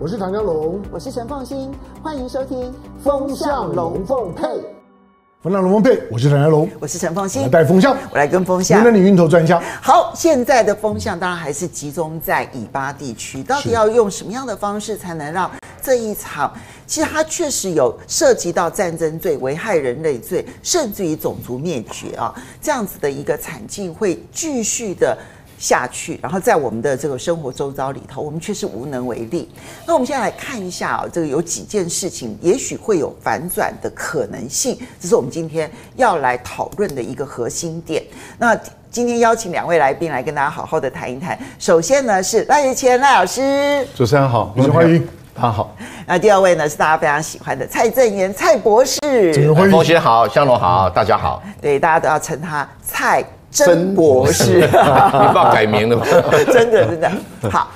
我是唐家龙，我是陈凤新，欢迎收听《风向龙凤配》。风向龙凤配，我是唐家龙，我是陈凤新，来带风向，我来跟风向。那你晕头转向。好，现在的风向当然还是集中在以巴地区，到底要用什么样的方式才能让这一场，其实它确实有涉及到战争罪、危害人类罪，甚至于种族灭绝啊，这样子的一个惨境会继续的。下去，然后在我们的这个生活周遭里头，我们却是无能为力。那我们现在来看一下啊，这个有几件事情，也许会有反转的可能性，这是我们今天要来讨论的一个核心点。那今天邀请两位来宾来跟大家好好的谈一谈。首先呢是赖岳谦赖老师，主持人好，欢迎，大家好。那第二位呢是大家非常喜欢的蔡正元蔡博士，凤馨好，香龙好，大家好。对，大家都要称他蔡。曾博士，你爸改名了吗？真的，真的好。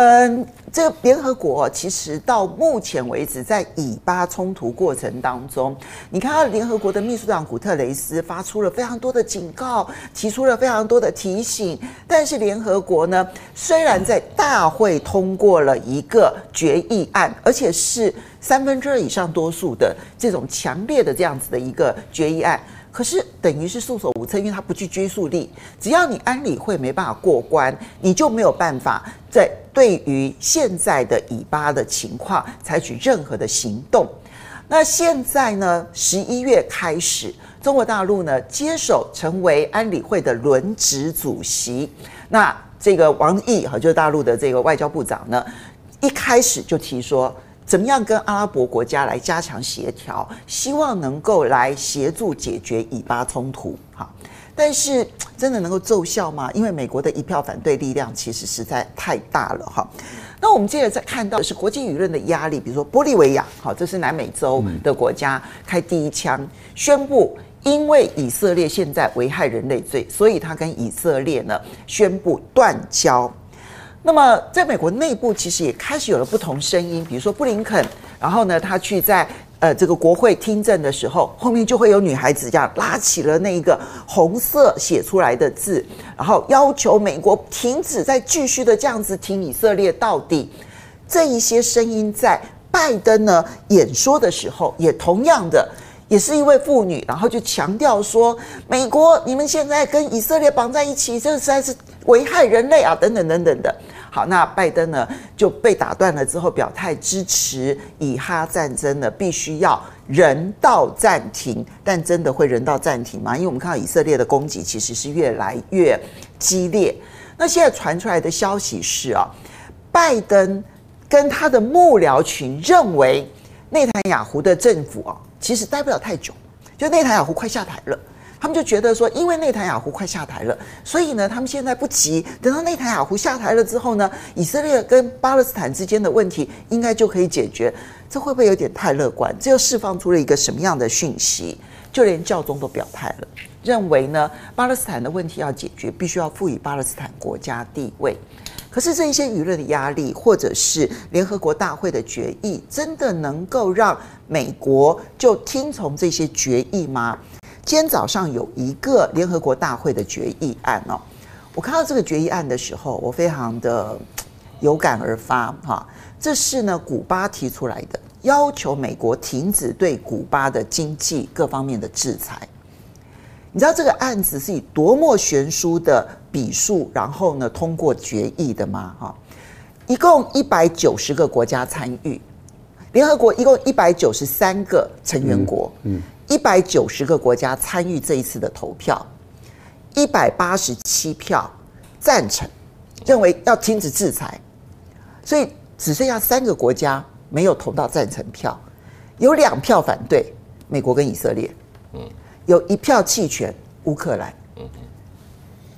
嗯，这个联合国其实到目前为止，在以巴冲突过程当中，你看到联合国的秘书长古特雷斯发出了非常多的警告，提出了非常多的提醒。但是联合国呢，虽然在大会通过了一个决议案，而且是三分之二以上多数的这种强烈的这样子的一个决议案。可是等于是束手无策，因为它不具拘束力。只要你安理会没办法过关，你就没有办法在对于现在的以巴的情况采取任何的行动。那现在呢，十一月开始，中国大陆呢接手成为安理会的轮值主席。那这个王毅哈，就是大陆的这个外交部长呢，一开始就提说。怎么样跟阿拉伯国家来加强协调，希望能够来协助解决以巴冲突，哈，但是真的能够奏效吗？因为美国的一票反对力量其实实在太大了，哈。那我们接着再看到的是国际舆论的压力，比如说玻利维亚，好，这是南美洲的国家，开第一枪，宣布因为以色列现在危害人类罪，所以他跟以色列呢宣布断交。那么，在美国内部，其实也开始有了不同声音。比如说布林肯，然后呢，他去在呃这个国会听证的时候，后面就会有女孩子这样拉起了那一个红色写出来的字，然后要求美国停止再继续的这样子挺以色列到底。这一些声音在拜登呢演说的时候，也同样的。也是一位妇女，然后就强调说：“美国，你们现在跟以色列绑在一起，这实在是危害人类啊！”等等等等的。好，那拜登呢就被打断了之后，表态支持以哈战争呢必须要人道暂停。但真的会人道暂停吗？因为我们看到以色列的攻击其实是越来越激烈。那现在传出来的消息是啊，拜登跟他的幕僚群认为内塔尼亚胡的政府啊。其实待不了太久，就内塔尼亚胡快下台了，他们就觉得说，因为内塔尼亚胡快下台了，所以呢，他们现在不急，等到内塔尼亚胡下台了之后呢，以色列跟巴勒斯坦之间的问题应该就可以解决。这会不会有点太乐观？这又释放出了一个什么样的讯息？就连教宗都表态了，认为呢，巴勒斯坦的问题要解决，必须要赋予巴勒斯坦国家地位。可是这一些舆论的压力，或者是联合国大会的决议，真的能够让美国就听从这些决议吗？今天早上有一个联合国大会的决议案哦，我看到这个决议案的时候，我非常的有感而发哈。这是呢，古巴提出来的，要求美国停止对古巴的经济各方面的制裁。你知道这个案子是以多么悬殊的笔数，然后呢通过决议的吗？哈，一共一百九十个国家参与，联合国一共一百九十三个成员国，嗯，一百九十个国家参与这一次的投票，一百八十七票赞成，认为要停止制裁，所以只剩下三个国家没有投到赞成票，有两票反对，美国跟以色列，嗯。有一票弃权，乌克兰。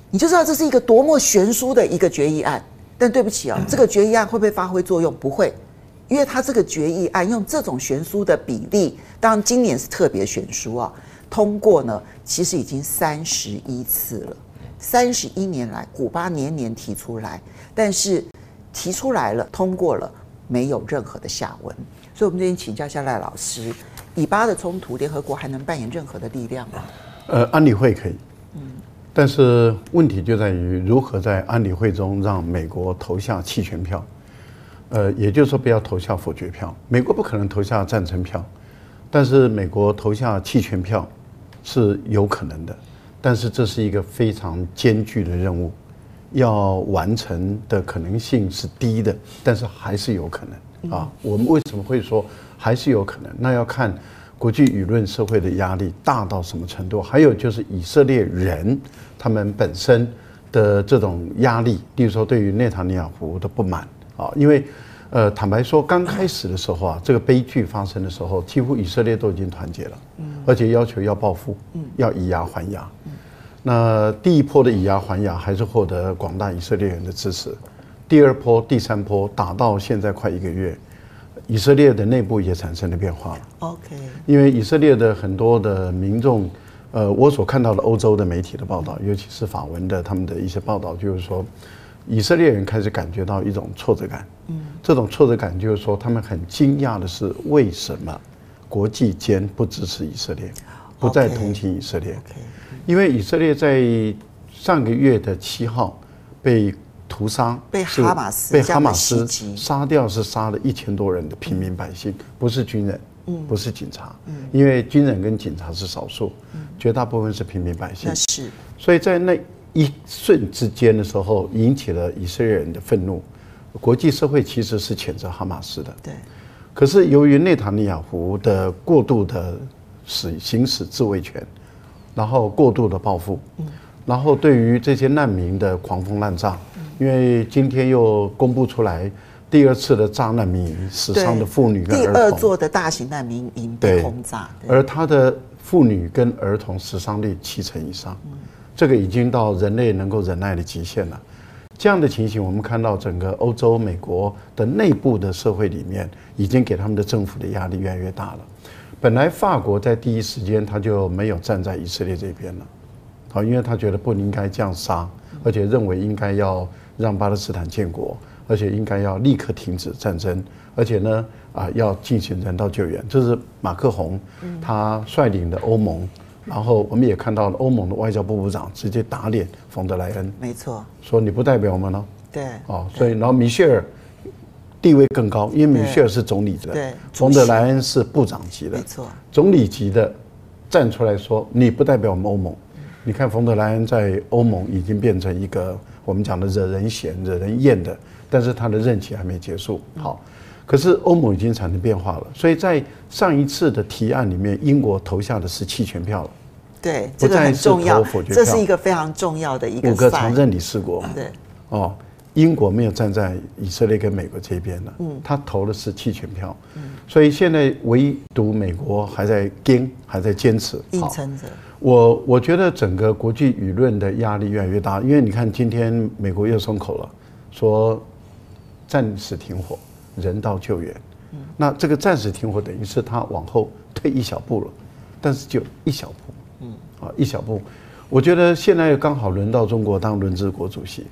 你就知道这是一个多么悬殊的一个决议案。但对不起啊，这个决议案会不会发挥作用？不会，因为它这个决议案用这种悬殊的比例，当然今年是特别悬殊啊。通过呢，其实已经三十一次了，三十一年来，古巴年年提出来，但是提出来了，通过了，没有任何的下文。所以，我们这边请教一下赖老师。以巴的冲突，联合国还能扮演任何的力量吗？呃，安理会可以，嗯，但是问题就在于如何在安理会中让美国投下弃权票。呃，也就是说不要投下否决票。美国不可能投下赞成票，但是美国投下弃权票是有可能的。但是这是一个非常艰巨的任务，要完成的可能性是低的，但是还是有可能啊。我们为什么会说还是有可能？那要看国际舆论社会的压力大到什么程度，还有就是以色列人他们本身的这种压力，例如说对于内塔尼亚胡的不满啊，因为呃，坦白说，刚开始的时候啊，这个悲剧发生的时候，几乎以色列都已经团结了，而且要求要报复，要以牙还牙。那第一波的以牙还牙，还是获得广大以色列人的支持。第二波、第三波打到现在快一个月，以色列的内部也产生了变化了。OK，因为以色列的很多的民众，呃，我所看到的欧洲的媒体的报道，尤其是法文的他们的一些报道，就是说。以色列人开始感觉到一种挫折感，嗯，这种挫折感就是说，他们很惊讶的是，为什么国际间不支持以色列，不再同情以色列？因为以色列在上个月的七号被屠杀，被哈马斯被哈马斯杀掉，是杀了一千多人的平民百姓，不是军人，嗯，不是警察，嗯，因为军人跟警察是少数，绝大部分是平民百姓，是，所以在那。一瞬之间的时候，引起了以色列人的愤怒。国际社会其实是谴责哈马斯的。对。可是由于内塔尼亚胡的过度的使行使自卫权，然后过度的报复，然后对于这些难民的狂风滥炸，因为今天又公布出来第二次的炸难民营，死伤的妇女跟儿童。第二座的大型难民营被轰炸，而他的妇女跟儿童死伤率七成以上。这个已经到人类能够忍耐的极限了。这样的情形，我们看到整个欧洲、美国的内部的社会里面，已经给他们的政府的压力越来越大了。本来法国在第一时间他就没有站在以色列这边了，好，因为他觉得不应该这样杀，而且认为应该要让巴勒斯坦建国，而且应该要立刻停止战争，而且呢，啊，要进行人道救援。这是马克宏他率领的欧盟。然后我们也看到了欧盟的外交部部长直接打脸冯德莱恩，没错，说你不代表我们了。对，哦，所以然后米歇尔地位更高，因为米歇尔是总理的，对，冯德莱恩是部长级的，没错，总理级的站出来说你不代表我们欧盟。你看冯德莱恩在欧盟已经变成一个我们讲的惹人嫌、惹人厌的，但是他的任期还没结束。好。可是欧盟已经产生变化了，所以在上一次的提案里面，英国投下的是弃权票了。对，这个很重要，这是一个非常重要的一个。五个常任理事国。对。哦，英国没有站在以色列跟美国这边了，嗯，他投的是弃权票，嗯，所以现在唯独美国还在坚，还在坚持，硬撑着。我我觉得整个国际舆论的压力越来越大，因为你看今天美国又松口了，说暂时停火。人道救援，那这个暂时停火等于是他往后退一小步了，但是就一小步，嗯，啊一小步，我觉得现在刚好轮到中国当轮值国主席，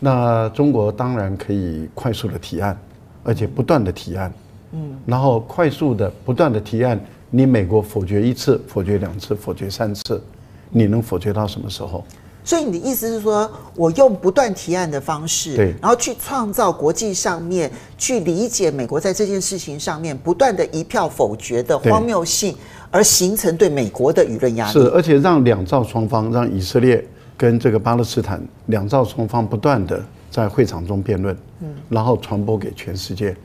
那中国当然可以快速的提案，而且不断的提案，嗯，然后快速的不断的提案，你美国否决一次，否决两次，否决三次，你能否决到什么时候？所以你的意思是说，我用不断提案的方式，对，然后去创造国际上面去理解美国在这件事情上面不断的一票否决的荒谬性，而形成对美国的舆论压力。是，而且让两造双方，让以色列跟这个巴勒斯坦两造双方不断的在会场中辩论，嗯，然后传播给全世界。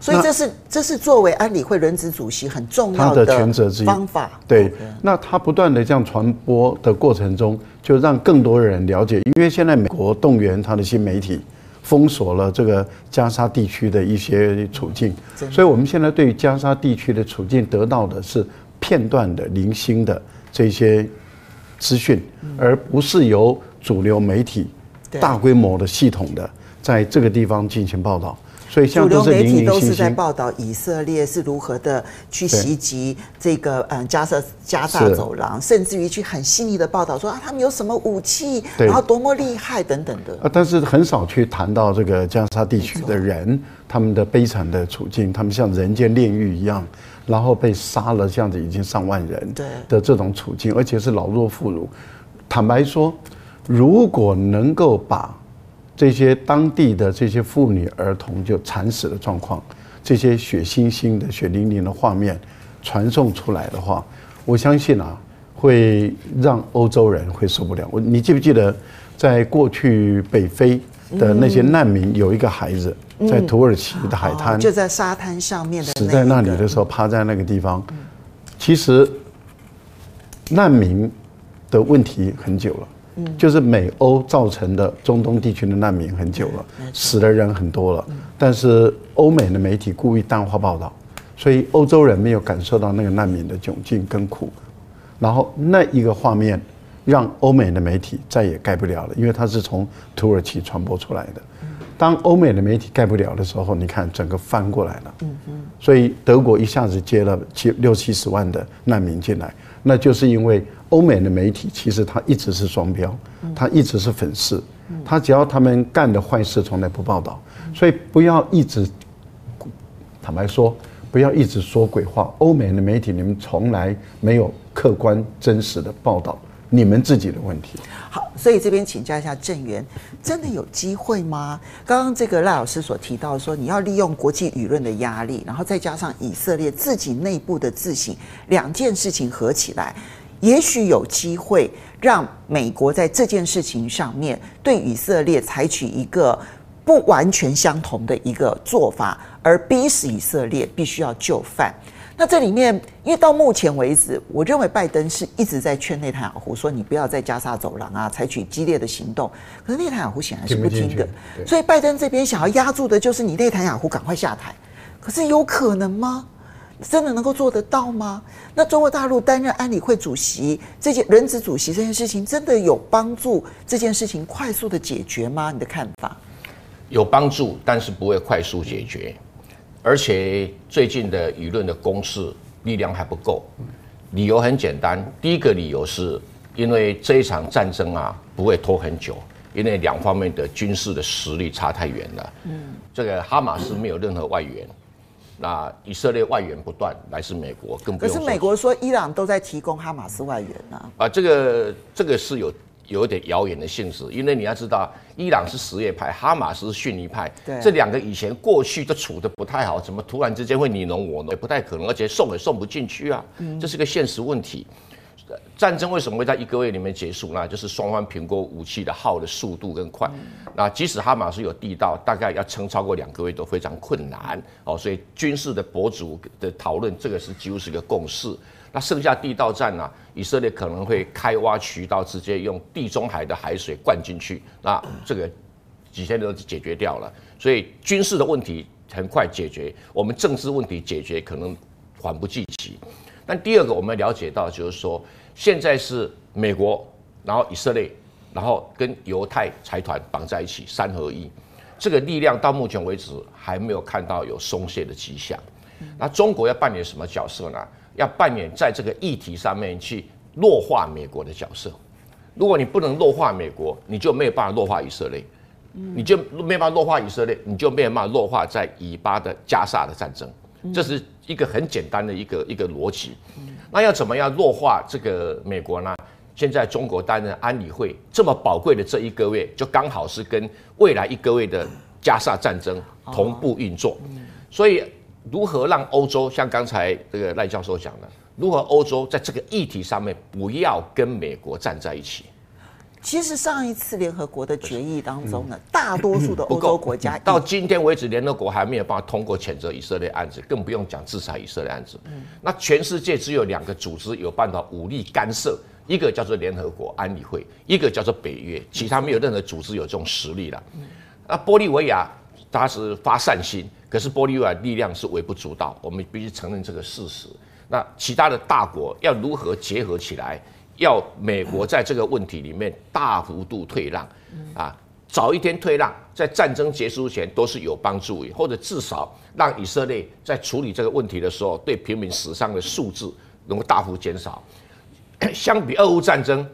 所以这是这是作为安理会轮值主席很重要的权责之一方法。对，那他不断的这样传播的过程中，就让更多人了解。因为现在美国动员他的新媒体，封锁了这个加沙地区的一些处境，所以我们现在对于加沙地区的处境得到的是片段的零星的这些资讯，而不是由主流媒体大规模的系统的在这个地方进行报道。所以主流媒体都是在报道以色列是如何的去袭击这个嗯加沙加沙走廊，甚至于去很细腻的报道说啊他们有什么武器，然后多么厉害等等的。啊，但是很少去谈到这个加沙地区的人他们的悲惨的处境，他们像人间炼狱一样，然后被杀了这样子已经上万人的这种处境，而且是老弱妇孺。坦白说，如果能够把这些当地的这些妇女儿童就惨死的状况，这些血腥腥的、血淋淋的画面传送出来的话，我相信啊，会让欧洲人会受不了。我你记不记得，在过去北非的那些难民，有一个孩子在土耳其的海滩，就在沙滩上面的死在那里的时候，趴在那个地方。其实难民的问题很久了。就是美欧造成的中东地区的难民很久了，死的人很多了，但是欧美的媒体故意淡化报道，所以欧洲人没有感受到那个难民的窘境跟苦，然后那一个画面让欧美的媒体再也盖不了了，因为它是从土耳其传播出来的。当欧美的媒体盖不了的时候，你看整个翻过来了，所以德国一下子接了七六七十万的难民进来，那就是因为。欧美的媒体其实它一直是双标，它一直是粉饰，它只要他们干的坏事从来不报道，所以不要一直，坦白说，不要一直说鬼话。欧美的媒体你们从来没有客观真实的报道你们自己的问题。好，所以这边请教一下郑源，真的有机会吗？刚刚这个赖老师所提到说，你要利用国际舆论的压力，然后再加上以色列自己内部的自省，两件事情合起来。也许有机会让美国在这件事情上面对以色列采取一个不完全相同的一个做法，而逼使以色列必须要就范。那这里面，因为到目前为止，我认为拜登是一直在劝内塔尼亚胡说：“你不要在加沙走廊啊采取激烈的行动。”可是内塔尼亚胡显然是不听的，所以拜登这边想要压住的就是你内塔尼亚胡赶快下台。可是有可能吗？真的能够做得到吗？那中国大陆担任安理会主席这件人质主席这件事情，真的有帮助这件事情快速的解决吗？你的看法？有帮助，但是不会快速解决，而且最近的舆论的攻势力量还不够。理由很简单，第一个理由是因为这一场战争啊不会拖很久，因为两方面的军事的实力差太远了。嗯，这个哈马斯没有任何外援。那以色列外援不断，来自美国，更不。可是美国说伊朗都在提供哈马斯外援啊？啊，这个这个是有有一点遥远的性质，因为你要知道，伊朗是什叶派，哈马斯是逊尼派，对，这两个以前过去都处的不太好，怎么突然之间会你侬我侬？也不太可能，而且送也送不进去啊，这是个现实问题。战争为什么会在一个月里面结束呢？就是双方评估武器的耗的速度更快。那即使哈马斯有地道，大概要撑超过两个月都非常困难哦。所以军事的博主的讨论，这个是几乎是个共识。那剩下地道战呢？以色列可能会开挖渠道，直接用地中海的海水灌进去。那这个几天都解决掉了。所以军事的问题很快解决，我们政治问题解决可能缓不济急。但第二个，我们了解到就是说，现在是美国，然后以色列，然后跟犹太财团绑在一起，三合一，这个力量到目前为止还没有看到有松懈的迹象。那中国要扮演什么角色呢？要扮演在这个议题上面去弱化美国的角色。如果你不能弱化美国，你就没有办法弱化以色列，你就没有办法弱化以色列，你就没有办法弱化在以巴的加沙的战争。这是一个很简单的一个一个逻辑。那要怎么样弱化这个美国呢？现在中国担任安理会这么宝贵的这一个月，就刚好是跟未来一个月的加沙战争同步运作。所以，如何让欧洲像刚才这个赖教授讲的，如何欧洲在这个议题上面不要跟美国站在一起？其实上一次联合国的决议当中呢，大多数的欧洲国家到今天为止，联合国还没有办法通过谴责以色列案子，更不用讲制裁以色列案子。那全世界只有两个组织有办法武力干涉，一个叫做联合国安理会，一个叫做北约，其他没有任何组织有这种实力了。那玻利维亚他是发善心，可是玻利维亚力量是微不足道，我们必须承认这个事实。那其他的大国要如何结合起来？要美国在这个问题里面大幅度退让，啊，早一天退让，在战争结束前都是有帮助的，或者至少让以色列在处理这个问题的时候，对平民死伤的数字能够大幅减少。相比俄乌战争，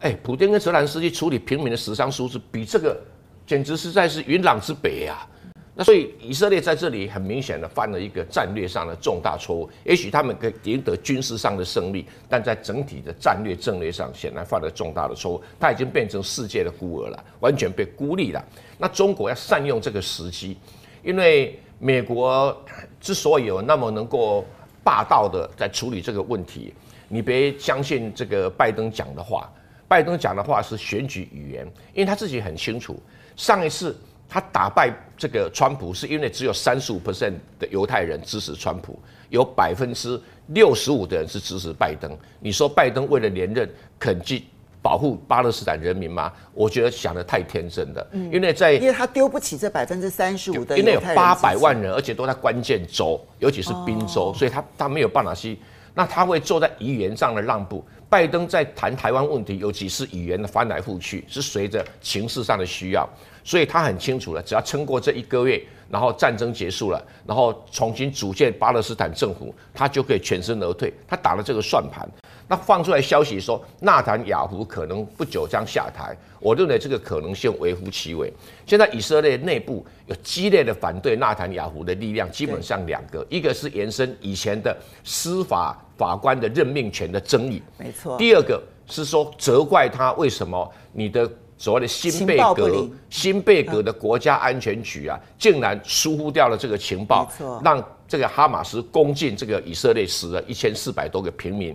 哎，普京跟泽连斯基处理平民的死伤数字，比这个简直实在是云朗之别呀。那所以以色列在这里很明显的犯了一个战略上的重大错误。也许他们可以赢得军事上的胜利，但在整体的战略战略上显然犯了重大的错误。他已经变成世界的孤儿了，完全被孤立了。那中国要善用这个时机，因为美国之所以有那么能够霸道的在处理这个问题，你别相信这个拜登讲的话。拜登讲的话是选举语言，因为他自己很清楚，上一次。他打败这个川普，是因为只有三十五 percent 的犹太人支持川普，有百分之六十五的人是支持拜登。你说拜登为了连任肯去保护巴勒斯坦人民吗？我觉得想的太天真了。嗯，因为在因为他丢不起这百分之三十五的，因为有八百万人，而且都在关键州，尤其是宾州，哦、所以他他没有办法去。那他会坐在语言上的让步。拜登在谈台湾问题，尤其是语言的翻来覆去，是随着情势上的需要。所以他很清楚了，只要撑过这一个月，然后战争结束了，然后重新组建巴勒斯坦政府，他就可以全身而退。他打了这个算盘。那放出来消息说，纳坦雅胡可能不久将下台，我认为这个可能性微乎其微。现在以色列内部有激烈的反对纳坦雅胡的力量，基本上两个，一个是延伸以前的司法法官的任命权的争议，没错。第二个是说责怪他为什么你的。所谓的新贝格新贝格的国家安全局啊，竟然疏忽掉了这个情报，让这个哈马斯攻进这个以色列，死了一千四百多个平民，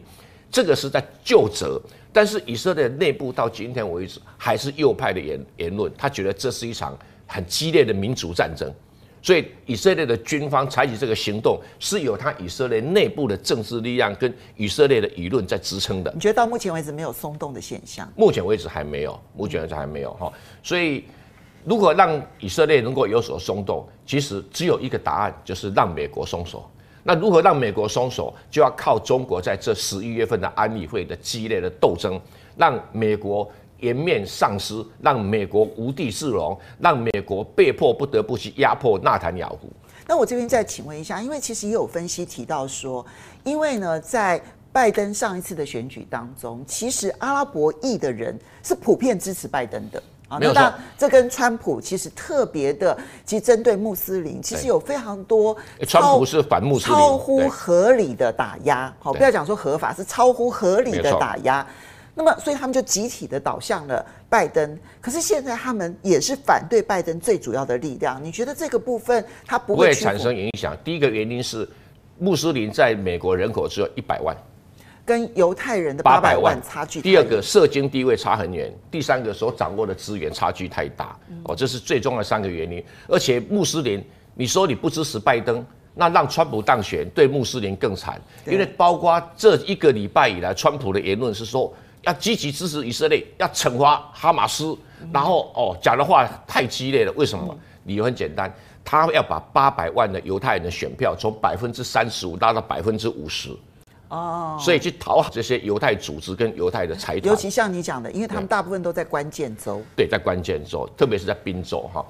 这个是在就责。但是以色列内部到今天为止还是右派的言言论，他觉得这是一场很激烈的民族战争。所以以色列的军方采取这个行动，是有他以色列内部的政治力量跟以色列的舆论在支撑的。你觉得到目前为止没有松动的现象？目前为止还没有，目前为止还没有哈。所以如果让以色列能够有所松动，其实只有一个答案，就是让美国松手。那如何让美国松手，就要靠中国在这十一月份的安理会的激烈的斗争，让美国。颜面丧失，让美国无地自容，让美国被迫不得不去压迫纳坦雅胡。那我这边再请问一下，因为其实也有分析提到说，因为呢，在拜登上一次的选举当中，其实阿拉伯裔的人是普遍支持拜登的啊。没有错，这跟川普其实特别的，其实针对穆斯林，其实有非常多。川普是反穆斯林，超乎合理的打压。好，不要讲说合法，是超乎合理的打压。那么，所以他们就集体的倒向了拜登。可是现在他们也是反对拜登最主要的力量。你觉得这个部分它不会，产生影响？第一个原因是穆斯林在美国人口只有一百万，跟犹太人的八百万差距。第二个社经地位差很远。第三个所掌握的资源差距太大。哦，这是最重要的三个原因。而且穆斯林，你说你不支持拜登，那让川普当选对穆斯林更惨，因为包括这一个礼拜以来，川普的言论是说。要积极支持以色列，要惩罚哈马斯，然后哦讲的话太激烈了。为什么？理由很简单，他要把八百万的犹太人的选票从百分之三十五拉到百分之五十，哦，所以去讨好这些犹太组织跟犹太的财团。尤其像你讲的，因为他们大部分都在关键州，对，在关键州，特别是在宾州哈。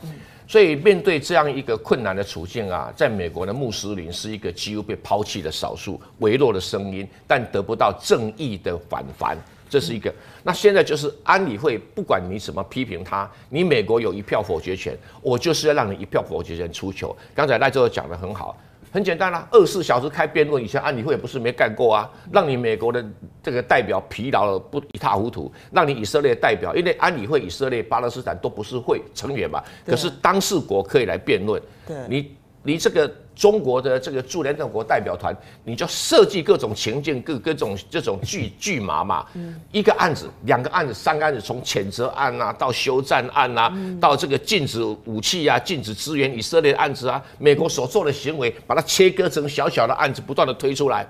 所以面对这样一个困难的处境啊，在美国的穆斯林是一个几乎被抛弃的少数微弱的声音，但得不到正义的反弹。这是一个，那现在就是安理会，不管你怎么批评他，你美国有一票否决权，我就是要让你一票否决权出球。刚才赖州讲的很好，很简单啦、啊，二十四小时开辩论，以前安理会也不是没干过啊，让你美国的这个代表疲劳了不一塌糊涂，让你以色列代表，因为安理会以色列、巴勒斯坦都不是会成员嘛，可是当事国可以来辩论，对，你你这个。中国的这个驻联合国代表团，你就设计各种情境，各各种这种剧 剧码嘛。一个案子、两个案子、三个案子，从谴责案啊，到休战案啊，到这个禁止武器啊、禁止支援以色列的案子啊，美国所做的行为，把它切割成小小的案子，不断的推出来。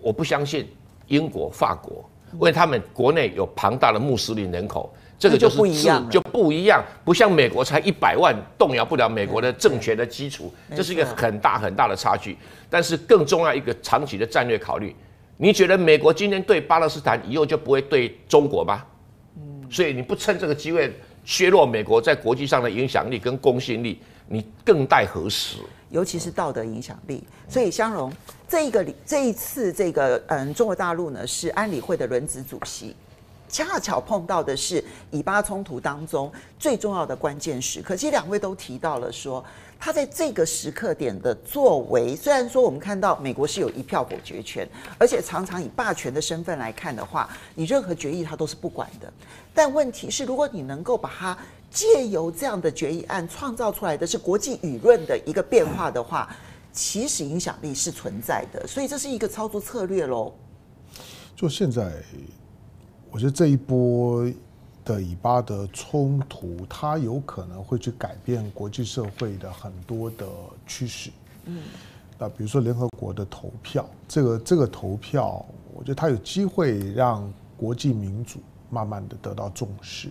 我不相信英国、法国，因为他们国内有庞大的穆斯林人口。这个就是不一样，就不一样，不像美国才一百万，动摇不了美国的政权的基础，这是一个很大很大的差距。但是更重要一个长期的战略考虑，你觉得美国今天对巴勒斯坦以后就不会对中国吗？嗯，所以你不趁这个机会削弱美国在国际上的影响力跟公信力，你更待何时？尤其是道德影响力。所以香蓉这一个这一次这个嗯，中国大陆呢是安理会的轮值主席。恰巧碰到的是以巴冲突当中最重要的关键时刻。其实两位都提到了说，他在这个时刻点的作为，虽然说我们看到美国是有一票否决权，而且常常以霸权的身份来看的话，你任何决议他都是不管的。但问题是，如果你能够把它借由这样的决议案创造出来的是国际舆论的一个变化的话，其实影响力是存在的。所以这是一个操作策略喽。就现在。我觉得这一波的以巴的冲突，它有可能会去改变国际社会的很多的趋势。嗯，那比如说联合国的投票，这个这个投票，我觉得它有机会让国际民主慢慢的得到重视。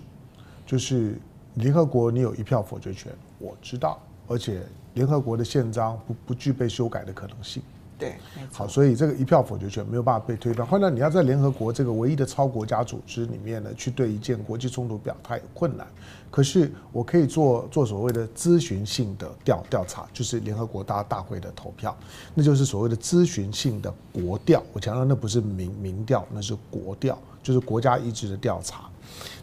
就是联合国你有一票否决权，我知道，而且联合国的宪章不不具备修改的可能性。对，好，所以这个一票否决权没有办法被推翻。换到你要在联合国这个唯一的超国家组织里面呢，去对一件国际冲突表态有困难。可是我可以做做所谓的咨询性的调调查，就是联合国大大会的投票，那就是所谓的咨询性的国调。我强调那不是民民调，那是国调，就是国家意志的调查。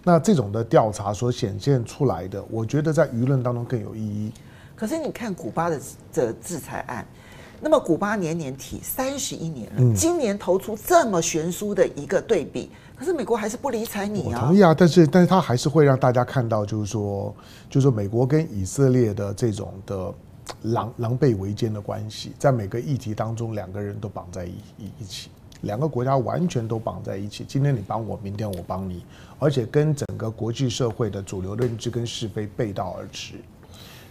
那这种的调查所显现出来的，我觉得在舆论当中更有意义。可是你看古巴的这制裁案。那么古巴年年提三十一年了，今年投出这么悬殊的一个对比，可是美国还是不理睬你啊。我同意啊，但是但是他还是会让大家看到，就是说，就是说美国跟以色列的这种的狼狼狈为奸的关系，在每个议题当中，两个人都绑在一一一起，两个国家完全都绑在一起。今天你帮我，明天我帮你，而且跟整个国际社会的主流认知跟是非背道而驰。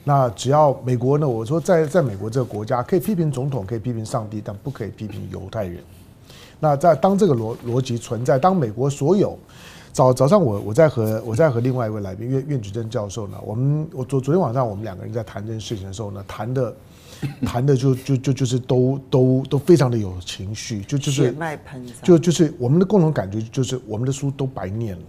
那只要美国呢？我说在在美国这个国家，可以批评总统，可以批评上帝，但不可以批评犹太人。那在当这个逻逻辑存在，当美国所有早早上我我在和我在和另外一位来宾苑苑举正教授呢，我们我昨昨天晚上我们两个人在谈这件事情的时候呢，谈的谈的就就就就是都都都非常的有情绪，就就是血脉喷，就就是我们的共同感觉就是我们的书都白念了。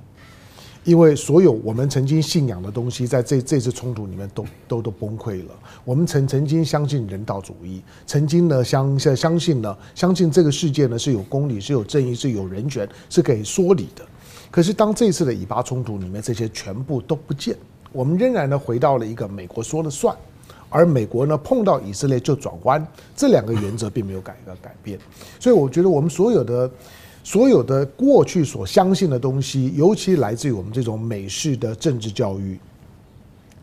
因为所有我们曾经信仰的东西，在这这次冲突里面都都都崩溃了。我们曾曾经相信人道主义，曾经呢相相信呢相信这个世界呢是有公理、是有正义、是有人权、是可以说理的。可是当这次的以巴冲突里面，这些全部都不见，我们仍然呢回到了一个美国说了算，而美国呢碰到以色列就转弯，这两个原则并没有改个改变。所以我觉得我们所有的。所有的过去所相信的东西，尤其来自于我们这种美式的政治教育、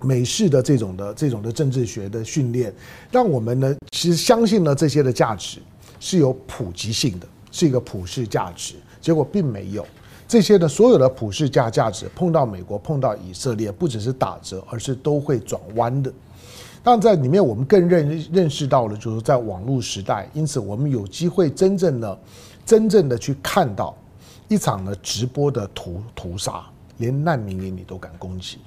美式的这种的这种的政治学的训练，让我们呢其实相信了这些的价值是有普及性的，是一个普世价值。结果并没有这些的所有的普世价价值碰到美国、碰到以色列，不只是打折，而是都会转弯的。但在里面，我们更认认识到了，就是在网络时代，因此我们有机会真正的。真正的去看到一场呢直播的屠屠杀，连难民营你都敢攻击。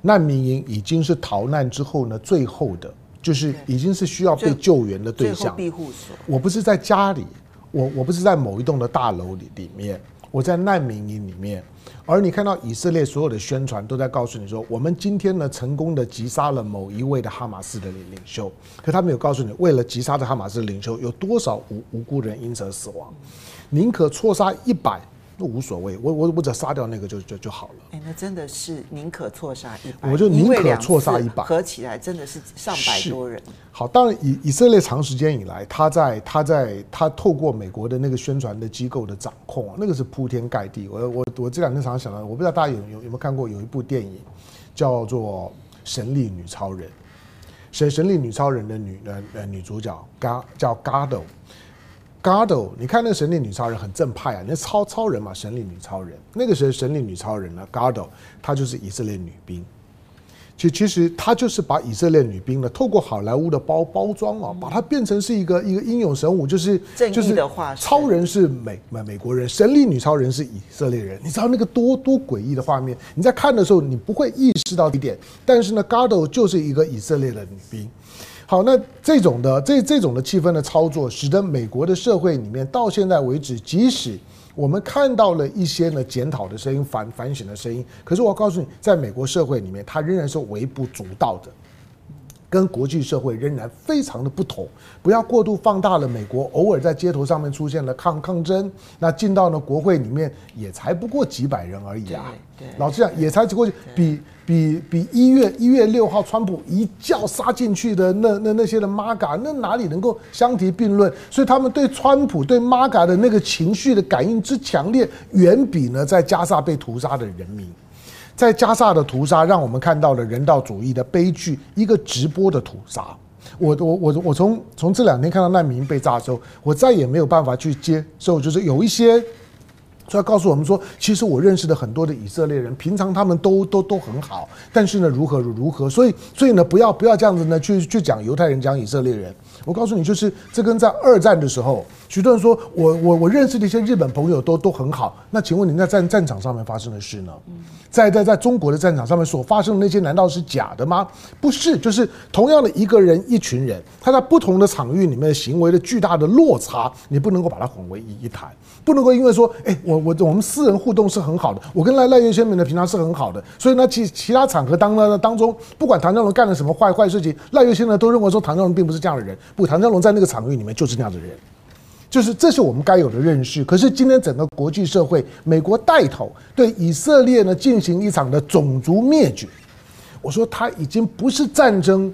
难民营已经是逃难之后呢最后的，就是已经是需要被救援的对象。庇护所。我不是在家里，我我不是在某一栋的大楼里里面，我在难民营里面。而你看到以色列所有的宣传都在告诉你说，我们今天呢成功的击杀了某一位的哈马斯的领领袖，可他没有告诉你，为了击杀的哈马斯领袖，有多少无无辜人因此而死亡，宁可错杀一百。都无所谓，我我我只要杀掉那个就就就好了。哎，那真的是宁可错杀一百，我就宁可错杀一百，合起来真的是上百多人。好，当然以以色列长时间以来，他在他在他透过美国的那个宣传的机构的掌控，那个是铺天盖地。我我我这两天常常想到，我不知道大家有有有没有看过有一部电影叫做《神力女超人》，神神力女超人的女呃呃女主角嘎叫 Gadot。Gadot，你看那个神力女超人很正派啊，那超超人嘛，神力女超人。那个时候神力女超人呢，Gadot，她就是以色列女兵。其其实她就是把以色列女兵呢，透过好莱坞的包包装啊，把它变成是一个一个英勇神武，就是就是超人是美美美国人，神力女超人是以色列人。你知道那个多多诡异的画面？你在看的时候你不会意识到一点，但是呢，Gadot 就是一个以色列的女兵。好，那这种的这这种的气氛的操作，使得美国的社会里面到现在为止，即使我们看到了一些呢检讨的声音、反反省的声音，可是我告诉你，在美国社会里面，它仍然是微不足道的。跟国际社会仍然非常的不同。不要过度放大了美国偶尔在街头上面出现了抗抗争，那进到了国会里面也才不过几百人而已啊。老实讲，也才只过去比比比一月一月六号川普一脚杀进去的那那那些的 MAGA，那哪里能够相提并论？所以他们对川普对 MAGA 的那个情绪的感应之强烈，远比呢在加萨被屠杀的人民。在加萨的屠杀，让我们看到了人道主义的悲剧，一个直播的屠杀。我我我我从从这两天看到难民被炸之后，我再也没有办法去接受，就是有一些。所以告诉我们说，其实我认识的很多的以色列人，平常他们都都都很好，但是呢，如何如何，所以所以呢，不要不要这样子呢，去去讲犹太人，讲以色列人。我告诉你，就是这跟在二战的时候，许多人说我我我认识的一些日本朋友都都很好，那请问你在战战场上面发生的事呢？在在在中国的战场上面所发生的那些，难道是假的吗？不是，就是同样的一个人，一群人，他在不同的场域里面的行为的巨大的落差，你不能够把它混为一一谈，不能够因为说，哎，我我我们私人互动是很好的，我跟赖赖月先生的平常是很好的，所以呢，其其他场合当呢当中，不管唐湘龙干了什么坏坏事情，赖月先生都认为说唐湘龙并不是这样的人，不，唐湘龙在那个场域里面就是那样的人。就是这是我们该有的认识。可是今天整个国际社会，美国带头对以色列呢进行一场的种族灭绝。我说他已经不是战争。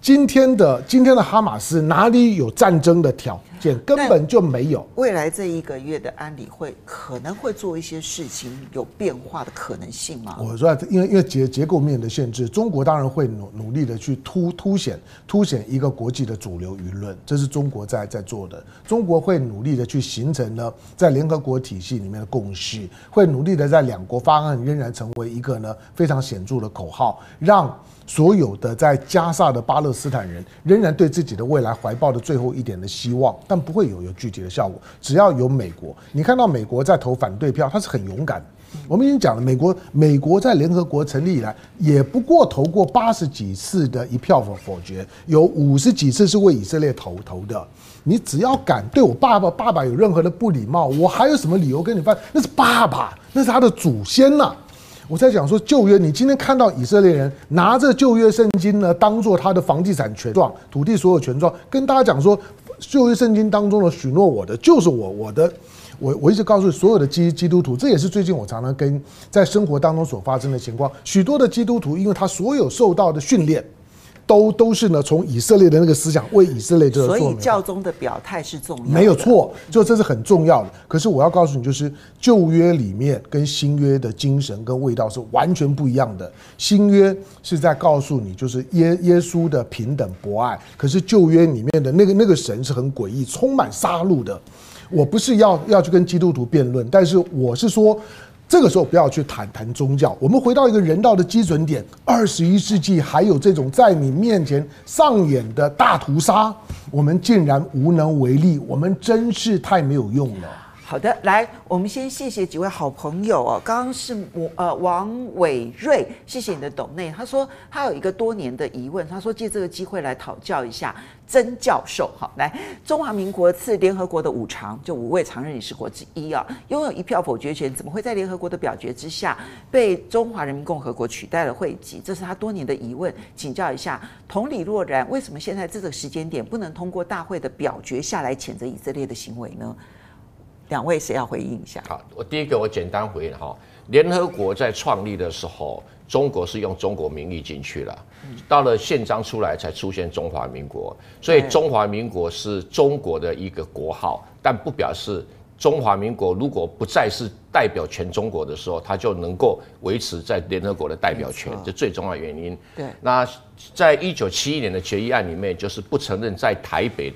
今天的今天的哈马斯哪里有战争的条件？根本就没有。未来这一个月的安理会可能会做一些事情，有变化的可能性吗？我说，因为因为结结构面的限制，中国当然会努努力的去凸凸显凸显一个国际的主流舆论，这是中国在在做的。中国会努力的去形成呢，在联合国体系里面的共识，会努力的在两国方案仍然成为一个呢非常显著的口号，让。所有的在加萨的巴勒斯坦人仍然对自己的未来怀抱的最后一点的希望，但不会有有具体的效果。只要有美国，你看到美国在投反对票，他是很勇敢。我们已经讲了，美国美国在联合国成立以来，也不过投过八十几次的一票否否决，有五十几次是为以色列投投的。你只要敢对我爸爸爸爸有任何的不礼貌，我还有什么理由跟你翻？那是爸爸，那是他的祖先呐、我在讲说旧约，你今天看到以色列人拿着旧约圣经呢，当做他的房地产权状、土地所有权状，跟大家讲说，旧约圣经当中的许诺我的就是我我的，我我一直告诉所有的基基督徒，这也是最近我常常跟在生活当中所发生的情况，许多的基督徒因为他所有受到的训练。都都是呢，从以色列的那个思想为以色列这个，所以教宗的表态是重要的，没有错，就这是很重要的。可是我要告诉你，就是旧约里面跟新约的精神跟味道是完全不一样的。新约是在告诉你，就是耶耶稣的平等博爱。可是旧约里面的那个那个神是很诡异，充满杀戮的。我不是要要去跟基督徒辩论，但是我是说。这个时候不要去谈谈宗教，我们回到一个人道的基准点。二十一世纪还有这种在你面前上演的大屠杀，我们竟然无能为力，我们真是太没有用了。好的，来，我们先谢谢几位好朋友哦。刚刚是我呃王伟瑞，谢谢你的董内。他说他有一个多年的疑问，他说借这个机会来讨教一下曾教授。好，来，中华民国次联合国的五常，就五位常任理事国之一啊，拥有一票否决权，怎么会在联合国的表决之下被中华人民共和国取代了会籍？这是他多年的疑问，请教一下。同理若然，为什么现在这个时间点不能通过大会的表决下来谴责以色列的行为呢？两位谁要回应一下？好，我第一个我简单回应哈。联合国在创立的时候，中国是用中国名义进去了，到了宪章出来才出现中华民国，所以中华民国是中国的一个国号，但不表示中华民国如果不再是代表全中国的时候，它就能够维持在联合国的代表权，这最重要的原因。对，那在一九七一年的决议案里面，就是不承认在台北。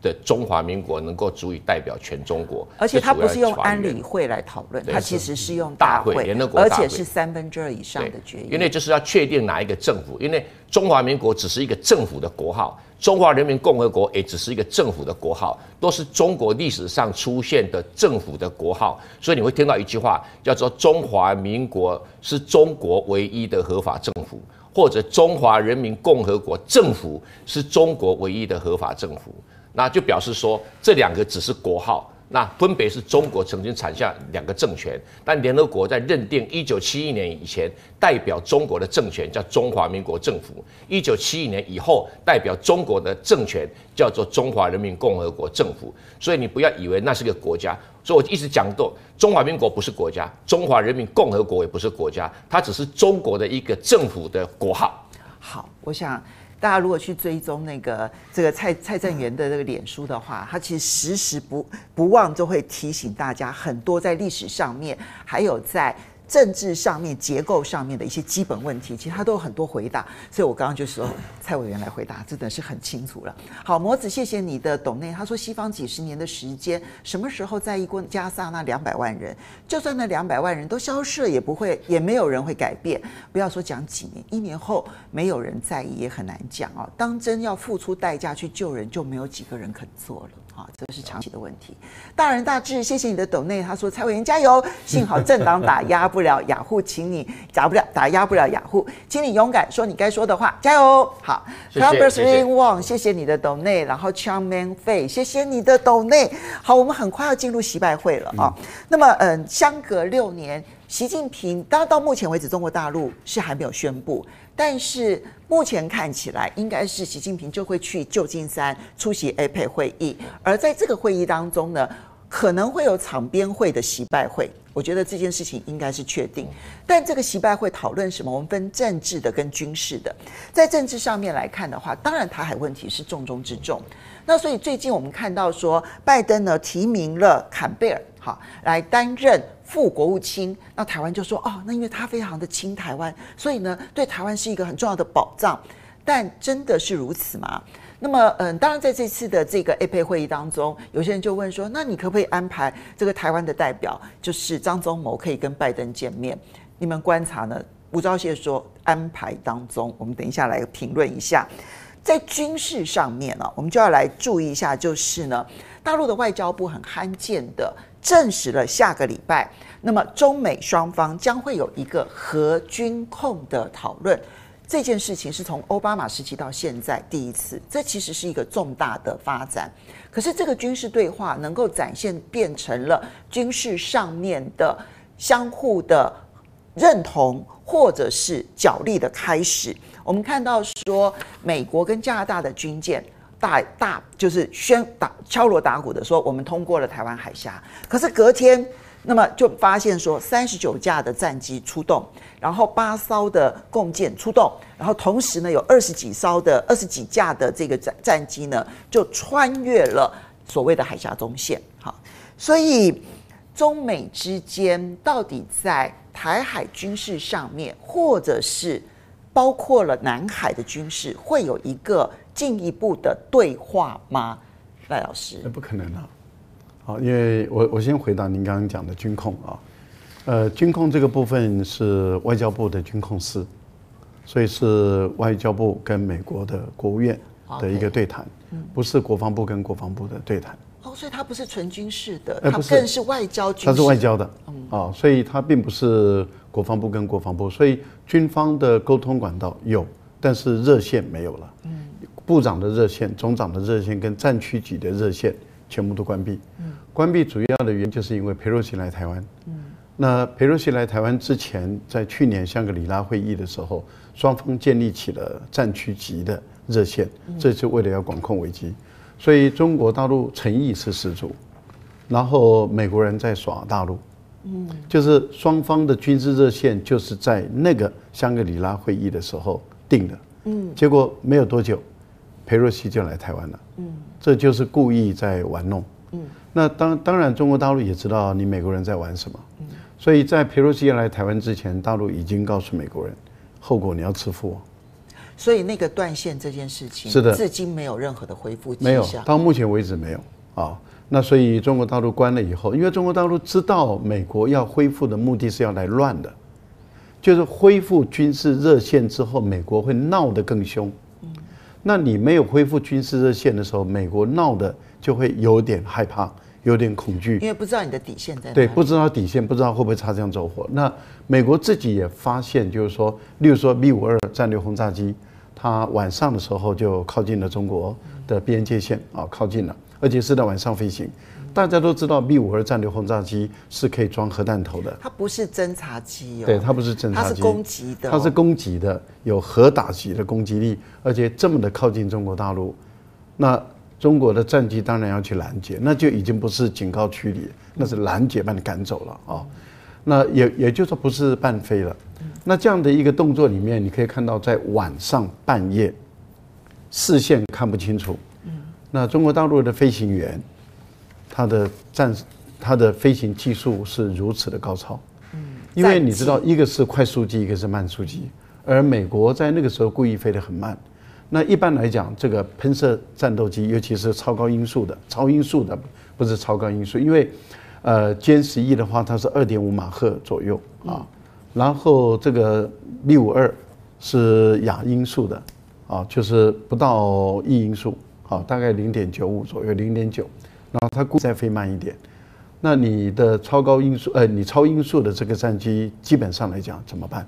的中华民国能够足以代表全中国，而且它不是用安理会来讨论，它其实是用大会，联合国，而且是三分之二以上的决议。因为就是要确定哪一个政府，因为中华民国只是一个政府的国号，中华人民共和国也只是一个政府的国号，都是中国历史上出现的政府的国号，所以你会听到一句话叫做“中华民国是中国唯一的合法政府”，或者“中华人民共和国政府是中国唯一的合法政府”。那就表示说，这两个只是国号，那分别是中国曾经产下两个政权，但联合国在认定一九七一年以前代表中国的政权叫中华民国政府，一九七一年以后代表中国的政权叫做中华人民共和国政府。所以你不要以为那是个国家，所以我一直讲过，中华民国不是国家，中华人民共和国也不是国家，它只是中国的一个政府的国号。好，我想。大家如果去追踪那个这个蔡蔡正元的这个脸书的话，他其实时时不不忘就会提醒大家很多在历史上面，还有在。政治上面、结构上面的一些基本问题，其实他都有很多回答，所以我刚刚就说蔡委员来回答，真的是很清楚了。好，魔子，谢谢你的董内。他说，西方几十年的时间，什么时候在意过加萨那两百万人？就算那两百万人都消失了，也不会，也没有人会改变。不要说讲几年，一年后没有人在意，也很难讲啊。当真要付出代价去救人，就没有几个人肯做了。啊，这是长期的问题。大人大智，谢谢你的抖内。他说：“蔡委员加油！幸好政党打压不了雅虎，请你打不了打压不了雅虎，请你勇敢说你该说的话，加油！”好 Robert Ring Wong，谢谢你的抖内。然后 Changman Fei，谢谢你的抖内。好，我们很快要进入习拜会了啊。嗯、那么，嗯，相隔六年，习近平，当然到目前为止，中国大陆是还没有宣布。但是目前看起来，应该是习近平就会去旧金山出席 APEC 会议，而在这个会议当中呢，可能会有场边会的习拜会。我觉得这件事情应该是确定。但这个习拜会讨论什么？我们分政治的跟军事的。在政治上面来看的话，当然台海问题是重中之重。那所以最近我们看到说，拜登呢提名了坎贝尔，来担任。副国务卿，那台湾就说哦，那因为他非常的亲台湾，所以呢，对台湾是一个很重要的保障。但真的是如此吗？那么，嗯，当然在这次的这个 APEC 会议当中，有些人就问说，那你可不可以安排这个台湾的代表，就是张忠谋可以跟拜登见面？你们观察呢？吴钊燮说安排当中，我们等一下来评论一下。在军事上面呢，我们就要来注意一下，就是呢，大陆的外交部很罕见的。证实了下个礼拜，那么中美双方将会有一个核军控的讨论。这件事情是从奥巴马时期到现在第一次，这其实是一个重大的发展。可是这个军事对话能够展现变成了军事上面的相互的认同，或者是角力的开始。我们看到说，美国跟加拿大的军舰。大大就是宣打敲锣打鼓的说，我们通过了台湾海峡。可是隔天，那么就发现说，三十九架的战机出动，然后八艘的共舰出动，然后同时呢，有二十几艘的二十几架的这个战战机呢，就穿越了所谓的海峡中线。好，所以中美之间到底在台海军事上面，或者是包括了南海的军事，会有一个。进一步的对话吗，赖老师？那不可能啊！好，因为我我先回答您刚刚讲的军控啊，呃，军控这个部分是外交部的军控司，所以是外交部跟美国的国务院的一个对谈，不是国防部跟国防部的对谈。哦，所以它不是纯军事的，它更是外交军事。它是外交的，嗯，啊，所以它并不是国防部跟国防部，所以军方的沟通管道有，但是热线没有了。嗯。部长的热线、总长的热线跟战区级的热线全部都关闭。嗯，关闭主要的原因就是因为裴洛西来台湾。嗯，那裴洛西来台湾之前，在去年香格里拉会议的时候，双方建立起了战区级的热线，这是为了要管控危机。所以中国大陆诚意是十足，然后美国人在耍大陆。嗯，就是双方的军事热线就是在那个香格里拉会议的时候定的。嗯，结果没有多久。裴洛西就来台湾了，嗯，这就是故意在玩弄，嗯，那当当然中国大陆也知道你美国人在玩什么，嗯，所以在裴洛西要来台湾之前，大陆已经告诉美国人，后果你要自负。所以那个断线这件事情是的，至今没有任何的恢复迹象，没有，到目前为止没有。啊。那所以中国大陆关了以后，因为中国大陆知道美国要恢复的目的是要来乱的，就是恢复军事热线之后，美国会闹得更凶。那你没有恢复军事热线的时候，美国闹的就会有点害怕，有点恐惧，因为不知道你的底线在哪里。对，不知道底线，不知道会不会擦枪走火。那美国自己也发现，就是说，例如说 B 五二战略轰炸机，它晚上的时候就靠近了中国的边界线啊，靠近了，而且是在晚上飞行。大家都知道 B 五二战略轰炸机是可以装核弹头的，它不是侦察机哦，对，它不是侦察机，它是攻击的，它是攻击的，有核打击的攻击力，而且这么的靠近中国大陆，那中国的战机当然要去拦截，那就已经不是警告驱离，那是拦截把你赶走了啊，那也也就是说不是半飞了，那这样的一个动作里面，你可以看到在晚上半夜，视线看不清楚，那中国大陆的飞行员。它的战，它的飞行技术是如此的高超，嗯，因为你知道，一个是快速机，一个是慢速机，而美国在那个时候故意飞得很慢。那一般来讲，这个喷射战斗机，尤其是超高音速的，超音速的不是超高音速，因为，呃，歼十一的话，它是二点五马赫左右啊，然后这个 B 五二是亚音速的，啊，就是不到一音速，啊，大概零点九五左右，零点九。然后它故再飞慢一点，那你的超高音速，呃，你超音速的这个战机，基本上来讲怎么办？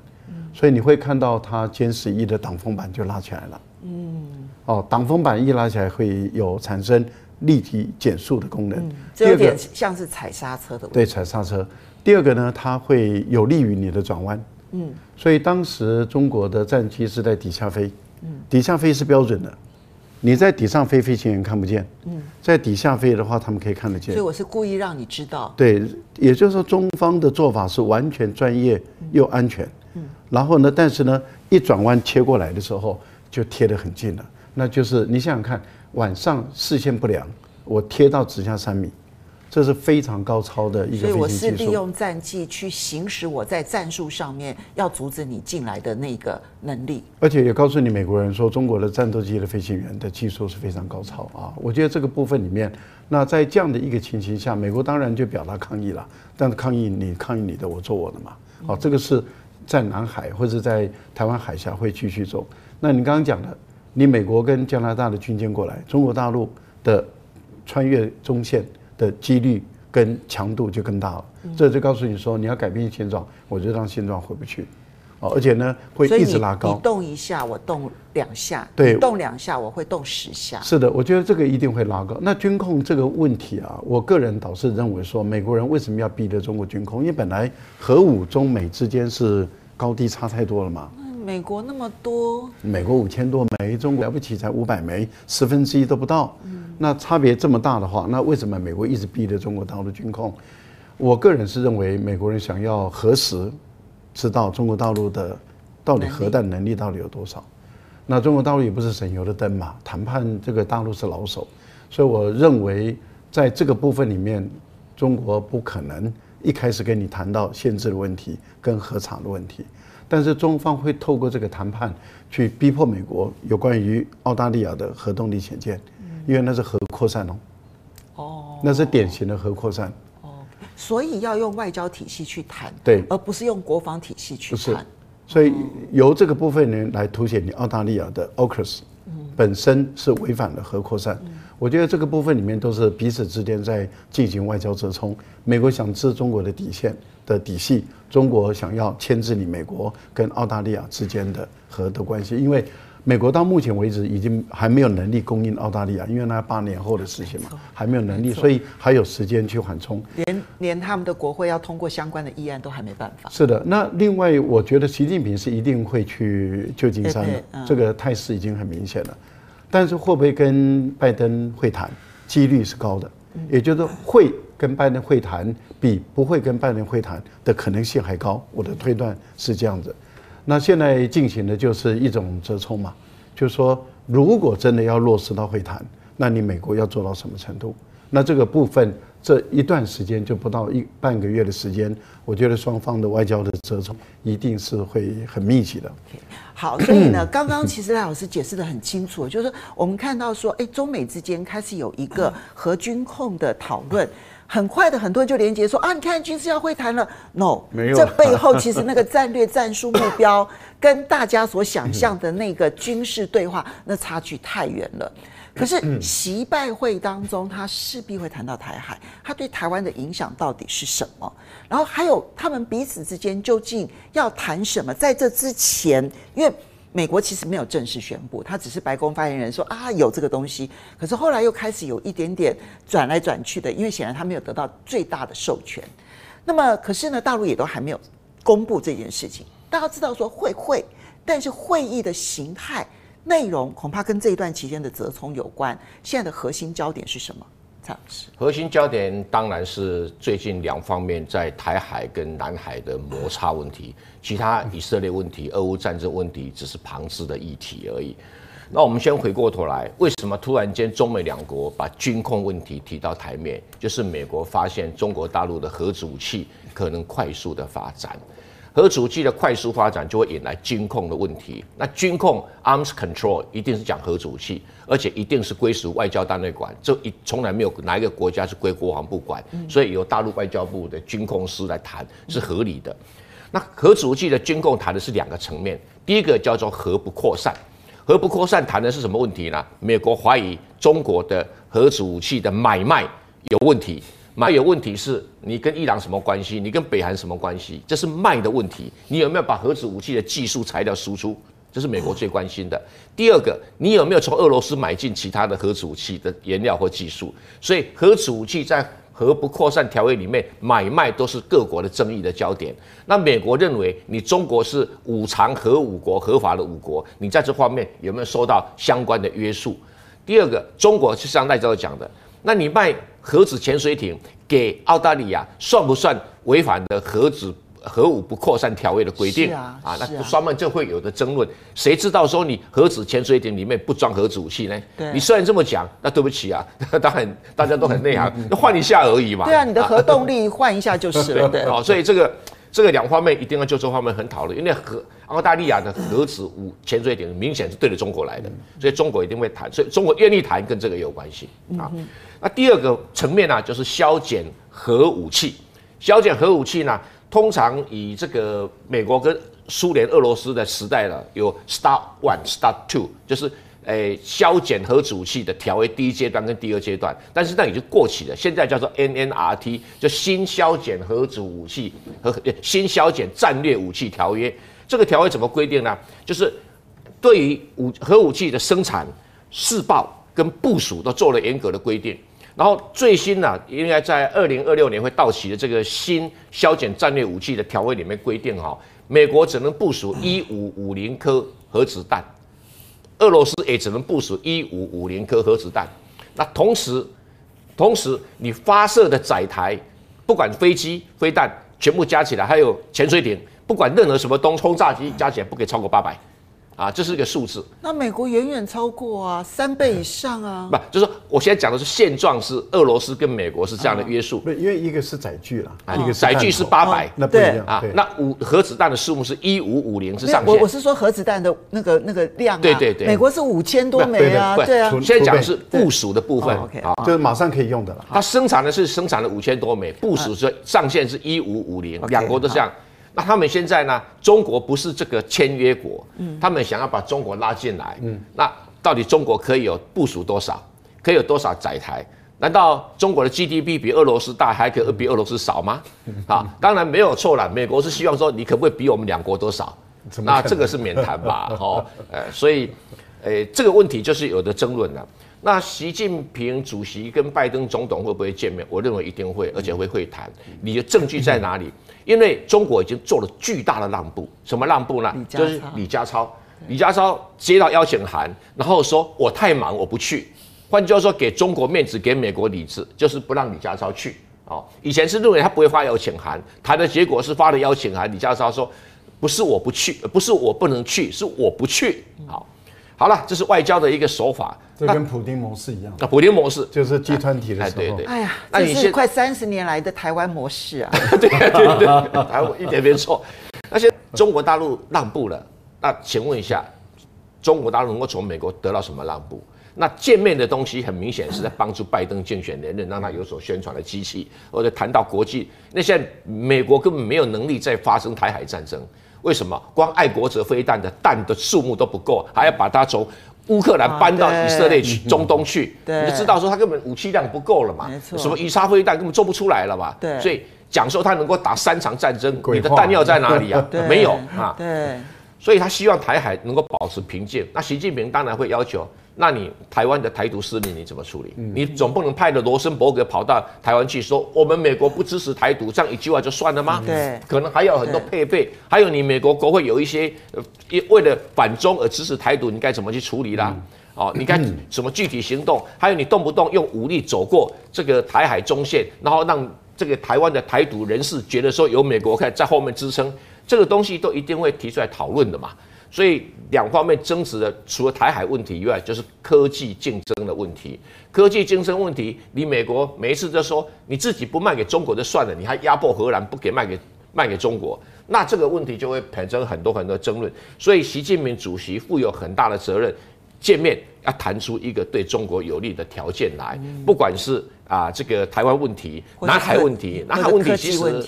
所以你会看到它歼十一的挡风板就拉起来了。嗯。哦，挡风板一拉起来，会有产生立即减速的功能。嗯。这有点像是踩刹车的。对，踩刹车。第二个呢，它会有利于你的转弯。嗯。所以当时中国的战机是在底下飞。嗯。底下飞是标准的。你在底上飞，飞行员看不见；在底下飞的话，他们可以看得见。所以我是故意让你知道。对，也就是说，中方的做法是完全专业又安全。然后呢，但是呢，一转弯切过来的时候，就贴得很近了。那就是你想想看，晚上视线不良，我贴到直下三米。这是非常高超的一个。所以我是利用战机去行使我在战术上面要阻止你进来的那个能力。而且也告诉你美国人说，中国的战斗机的飞行员的技术是非常高超啊。我觉得这个部分里面，那在这样的一个情形下，美国当然就表达抗议了。但是抗议你抗议你的，我做我的嘛。好，这个是在南海或者在台湾海峡会继续做。那你刚刚讲的，你美国跟加拿大的军舰过来，中国大陆的穿越中线。的几率跟强度就更大了，这就告诉你说，你要改变现状，我就让现状回不去，哦，而且呢会一直拉高。你动一下，我动两下，对，动两下我会动十下。是的，我觉得这个一定会拉高。那军控这个问题啊，我个人倒是认为说，美国人为什么要逼着中国军控？因为本来核武中美之间是高低差太多了嘛。美国那么多，美国五千多枚，中国了不起才五百枚，十分之一都不到。那差别这么大的话，那为什么美国一直逼着中国大陆军控？我个人是认为，美国人想要核实，知道中国大陆的到底核弹能力到底有多少。那中国大陆也不是省油的灯嘛，谈判这个大陆是老手，所以我认为在这个部分里面，中国不可能一开始跟你谈到限制的问题跟核查的问题。但是中方会透过这个谈判去逼迫美国有关于澳大利亚的核动力潜舰，因为那是核扩散哦，哦，那是典型的核扩散。哦，所以要用外交体系去谈，对，而不是用国防体系去谈，所以由这个部分呢来凸显你澳大利亚的 AUKUS 本身是违反了核扩散。我觉得这个部分里面都是彼此之间在进行外交折冲。美国想治中国的底线的底细，中国想要牵制你美国跟澳大利亚之间的核的关系，因为美国到目前为止已经还没有能力供应澳大利亚，因为那八年后的事情嘛，还没有能力，所以还有时间去缓冲。连连他们的国会要通过相关的议案都还没办法。是的，那另外我觉得习近平是一定会去旧金山的，这个态势已经很明显了。但是会不会跟拜登会谈，几率是高的，也就是说会跟拜登会谈比不会跟拜登会谈的可能性还高。我的推断是这样子。那现在进行的就是一种折冲嘛，就是说如果真的要落实到会谈，那你美国要做到什么程度？那这个部分。这一段时间就不到一半个月的时间，我觉得双方的外交的折冲一定是会很密集的。好，所以呢，刚刚其实赖老师解释的很清楚，就是我们看到说，哎，中美之间开始有一个核军控的讨论，很快的很多人就连接说啊，你看军事要会谈了，no，没有，这背后其实那个战略战术目标跟大家所想象的那个军事对话，那差距太远了。可是习拜会当中，他势必会谈到台海，他对台湾的影响到底是什么？然后还有他们彼此之间究竟要谈什么？在这之前，因为美国其实没有正式宣布，他只是白宫发言人说啊有这个东西，可是后来又开始有一点点转来转去的，因为显然他没有得到最大的授权。那么可是呢，大陆也都还没有公布这件事情。大家知道说会会，但是会议的形态内容恐怕跟这一段期间的折冲有关。现在的核心焦点是什么？核心焦点当然是最近两方面在台海跟南海的摩擦问题，其他以色列问题、俄乌战争问题只是旁支的议题而已。那我们先回过头来，为什么突然间中美两国把军控问题提到台面？就是美国发现中国大陆的核武器可能快速的发展。核武器的快速发展就会引来军控的问题。那军控 （arms control） 一定是讲核武器，而且一定是归属外交单位管。这一从来没有哪一个国家是归国防部管，所以由大陆外交部的军控司来谈是合理的。那核武器的军控谈的是两个层面，第一个叫做核不扩散。核不扩散谈的是什么问题呢？美国怀疑中国的核武器的买卖有问题。卖有问题是你跟伊朗什么关系？你跟北韩什么关系？这是卖的问题。你有没有把核子武器的技术材料输出？这是美国最关心的。第二个，你有没有从俄罗斯买进其他的核子武器的原料或技术？所以核子武器在核不扩散条约里面买卖都是各国的争议的焦点。那美国认为你中国是五常核五国合法的五国，你在这方面有没有受到相关的约束？第二个，中国就像赖教授讲的。那你卖核子潜水艇给澳大利亚，算不算违反的核子核武不扩散条约的规定？啊，啊，那双方就会有的争论。谁知道说你核子潜水艇里面不装核子武器呢？对，你虽然这么讲，那对不起啊，当然大家都很内行，那换一下而已嘛。对啊，你的核动力换一下就是了。对，哦，所以这个。这个两方面一定要就这方面很讨论，因为核澳大利亚的核子武潜水艇明显是对着中国来的，所以中国一定会谈，所以中国愿意谈跟这个有关系啊。那第二个层面呢，就是削减核武器，削减核武器呢，通常以这个美国跟苏联、俄罗斯的时代呢，有 Start One、Start Two，就是。诶，削减核武器的条约第一阶段跟第二阶段，但是那已经过期了。现在叫做 NNRT，就新削减核子武器和新削减战略武器条约。这个条约怎么规定呢？就是对于武核武器的生产、试爆跟部署都做了严格的规定。然后最新呢，应该在二零二六年会到期的这个新削减战略武器的条约里面规定，哈，美国只能部署一五五零颗核子弹。俄罗斯也只能部署一五五零颗核子弹，那同时，同时你发射的载台，不管飞机、飞弹，全部加起来，还有潜水艇，不管任何什么东轰炸机，加起来不可以超过八百。啊，这是一个数字。那美国远远超过啊，三倍以上啊。不，就是说我现在讲的是现状，是俄罗斯跟美国是这样的约束。不，因为一个是载具了，一个载具是八百，那不一样啊。那五核子弹的数目是一五五零是上限。我我是说核子弹的那个那个量。对对对。美国是五千多枚啊，对啊。现在讲的是部署的部分啊，就是马上可以用的了。它生产的是生产了五千多枚，部署是上限是一五五零，两国都这样。那他们现在呢？中国不是这个签约国，嗯，他们想要把中国拉进来，嗯，那到底中国可以有部署多少？可以有多少载台？难道中国的 GDP 比俄罗斯大，还可以比俄罗斯少吗？啊，当然没有错了。美国是希望说，你可不可以比我们两国多少？那这个是免谈吧，哦，呃，所以，呃，这个问题就是有的争论了。那习近平主席跟拜登总统会不会见面？我认为一定会，而且会会谈。你的证据在哪里？因为中国已经做了巨大的让步。什么让步呢？就是李家超，李家超接到邀请函，然后说我太忙，我不去。换句话说，给中国面子，给美国里子，就是不让李家超去。哦，以前是认为他不会发邀请函，谈的结果是发了邀请函，李家超说不是我不去，不是我不能去，是我不去。好。好了，这是外交的一个手法，这跟普丁模式一样。那普丁模式就是集团体的时候。哎，对对。哎呀，这是快三十年来的台湾模式啊！对对对，台湾一点没错。那些中国大陆让步了，那请问一下，中国大陆能够从美国得到什么让步？那见面的东西很明显是在帮助拜登竞选连任，让他有所宣传的机器，或者谈到国际。那现在美国根本没有能力再发生台海战争。为什么光爱国者飞弹的弹的数目都不够，还要把它从乌克兰搬到以色列去、中东去？你就知道说他根本武器量不够了嘛。什么鱼叉飞弹根本做不出来了嘛。所以讲说他能够打三场战争，你的弹药在哪里啊？没有啊。对。所以他希望台海能够保持平静。那习近平当然会要求，那你台湾的台独势力你怎么处理？你总不能派了罗森伯格跑到台湾去说我们美国不支持台独，这样一句话就算了吗？对，可能还有很多配备，还有你美国国会有一些呃，为了反中而支持台独，你该怎么去处理啦？哦，你看什么具体行动？还有你动不动用武力走过这个台海中线，然后让这个台湾的台独人士觉得说有美国在在后面支撑，这个东西都一定会提出来讨论的嘛。所以两方面争执的，除了台海问题以外，就是科技竞争的问题。科技竞争问题，你美国每一次都说你自己不卖给中国就算了，你还压迫荷兰不给卖给卖给中国，那这个问题就会产生很多很多争论。所以习近平主席负有很大的责任，见面要谈出一个对中国有利的条件来，不管是啊这个台湾问题、南海问题、南海问题其实。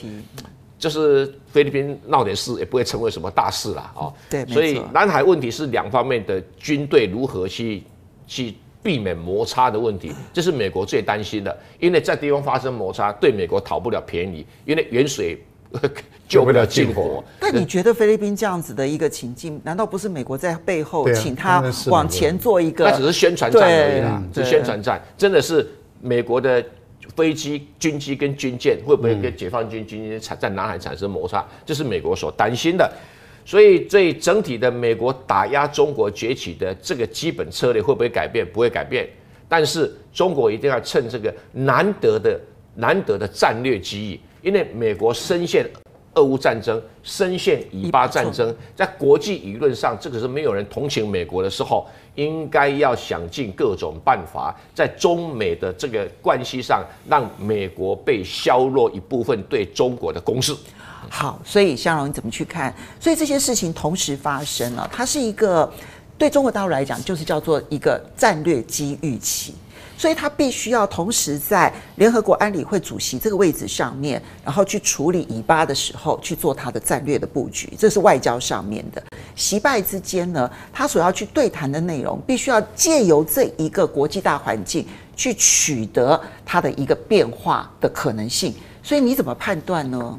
就是菲律宾闹点事也不会成为什么大事了啊。对，所以南海问题是两方面的军队如何去去避免摩擦的问题，这是美国最担心的。因为在地方发生摩擦，对美国讨不了便宜，因为远水 救不了近火。那你觉得菲律宾这样子的一个情境，难道不是美国在背后请他往前做一个？那只是宣传战而已啦，是宣传战，真的是美国的。飞机、军机跟军舰会不会跟解放军军舰产在南海产生摩擦？这是美国所担心的。所以，这整体的美国打压中国崛起的这个基本策略会不会改变？不会改变。但是，中国一定要趁这个难得的、难得的战略机遇，因为美国深陷。俄乌战争深陷以巴战争，在国际舆论上，这个是没有人同情美国的时候，应该要想尽各种办法，在中美的这个关系上，让美国被削弱一部分对中国的攻势。好，所以向荣你怎么去看？所以这些事情同时发生了，它是一个对中国大陆来讲，就是叫做一个战略机遇期。所以他必须要同时在联合国安理会主席这个位置上面，然后去处理以巴的时候去做他的战略的布局，这是外交上面的。习拜之间呢，他所要去对谈的内容，必须要借由这一个国际大环境去取得他的一个变化的可能性。所以你怎么判断呢？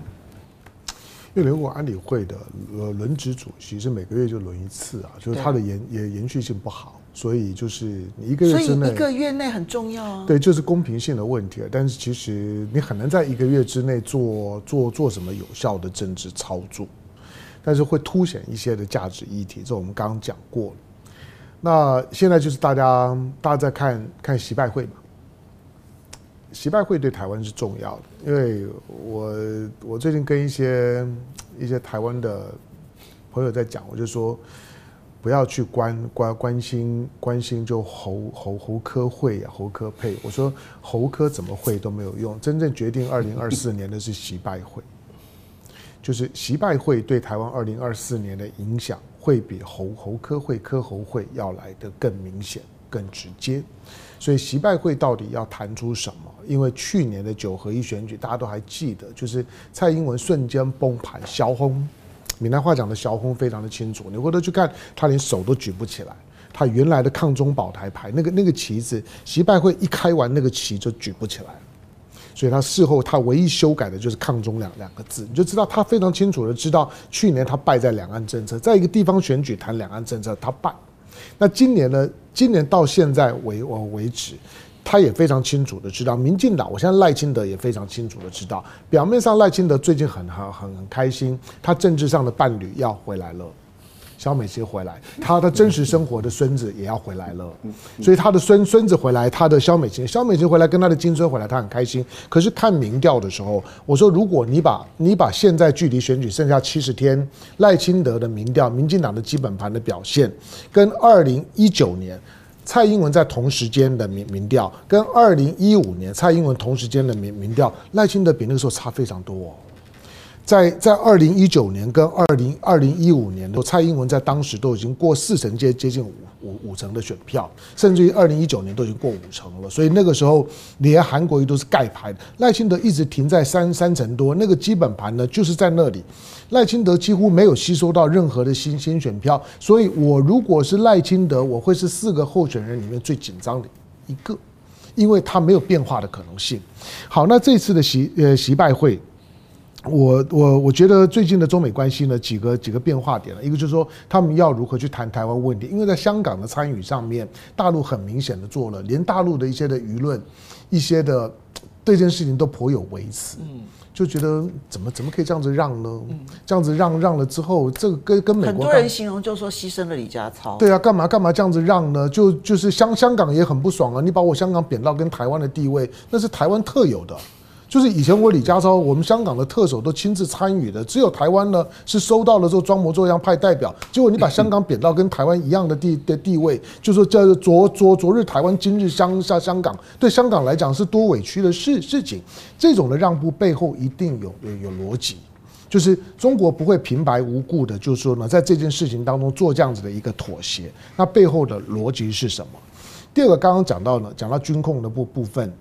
因为联合国安理会的呃轮值主席是每个月就轮一次啊，就是他的延也延续性不好。所以就是你一个月之内，一个月内很重要啊。对，就是公平性的问题。但是其实你很难在一个月之内做做做什么有效的政治操作，但是会凸显一些的价值议题。这我们刚刚讲过了。那现在就是大家大家在看看习拜会嘛？习拜会对台湾是重要的，因为我我最近跟一些一些台湾的朋友在讲，我就说。不要去关关关心关心就侯侯侯科会呀，侯科配。我说侯科怎么会都没有用，真正决定二零二四年的是习拜会，就是习拜会对台湾二零二四年的影响会比侯侯科会科侯会要来得更明显、更直接。所以习拜会到底要谈出什么？因为去年的九合一选举大家都还记得，就是蔡英文瞬间崩盘，小红。闽南话讲的小红非常的清楚，你回头去看，他连手都举不起来。他原来的抗中保台牌，那个那个旗子，习拜会一开完那个旗就举不起来，所以他事后他唯一修改的就是抗中两两个字，你就知道他非常清楚的知道，去年他败在两岸政策，在一个地方选举谈两岸政策他败，那今年呢？今年到现在为我为止。他也非常清楚的知道，民进党，我现在赖清德也非常清楚的知道，表面上赖清德最近很很很很开心，他政治上的伴侣要回来了，萧美琪回来，他的真实生活的孙子也要回来了，所以他的孙孙子回来，他的萧美琴，萧美琴回来跟他的金孙回来，他很开心。可是看民调的时候，我说如果你把你把现在距离选举剩下七十天，赖清德的民调，民进党的基本盘的表现，跟二零一九年。蔡英文在同时间的民民调，跟二零一五年蔡英文同时间的民民调，赖清德比那个时候差非常多。在在二零一九年跟二零二零一五年，蔡英文在当时都已经过四成接接近五五五成的选票，甚至于二零一九年都已经过五成了。所以那个时候连韩国瑜都是盖牌的，赖清德一直停在三三成多，那个基本盘呢就是在那里。赖清德几乎没有吸收到任何的新新选票，所以我如果是赖清德，我会是四个候选人里面最紧张的一个，因为他没有变化的可能性。好，那这次的习呃习拜会。我我我觉得最近的中美关系呢，几个几个变化点了，一个就是说他们要如何去谈台湾问题，因为在香港的参与上面，大陆很明显的做了，连大陆的一些的舆论，一些的对这件事情都颇有微词，嗯，就觉得怎么怎么可以这样子让呢？这样子让让了之后，这个跟跟美国很多人形容就说牺牲了李家超，对啊，干嘛干嘛这样子让呢？就就是香香港也很不爽啊，你把我香港贬到跟台湾的地位，那是台湾特有的。就是以前我李家超，我们香港的特首都亲自参与的，只有台湾呢是收到了之后装模作样派代表，结果你把香港贬到跟台湾一样的地的地位，就说叫昨昨昨日台湾，今日香下香港，对香港来讲是多委屈的事事情。这种的让步背后一定有有有逻辑，就是中国不会平白无故的，就是说呢，在这件事情当中做这样子的一个妥协，那背后的逻辑是什么？第二个刚刚讲到呢，讲到军控的部部分。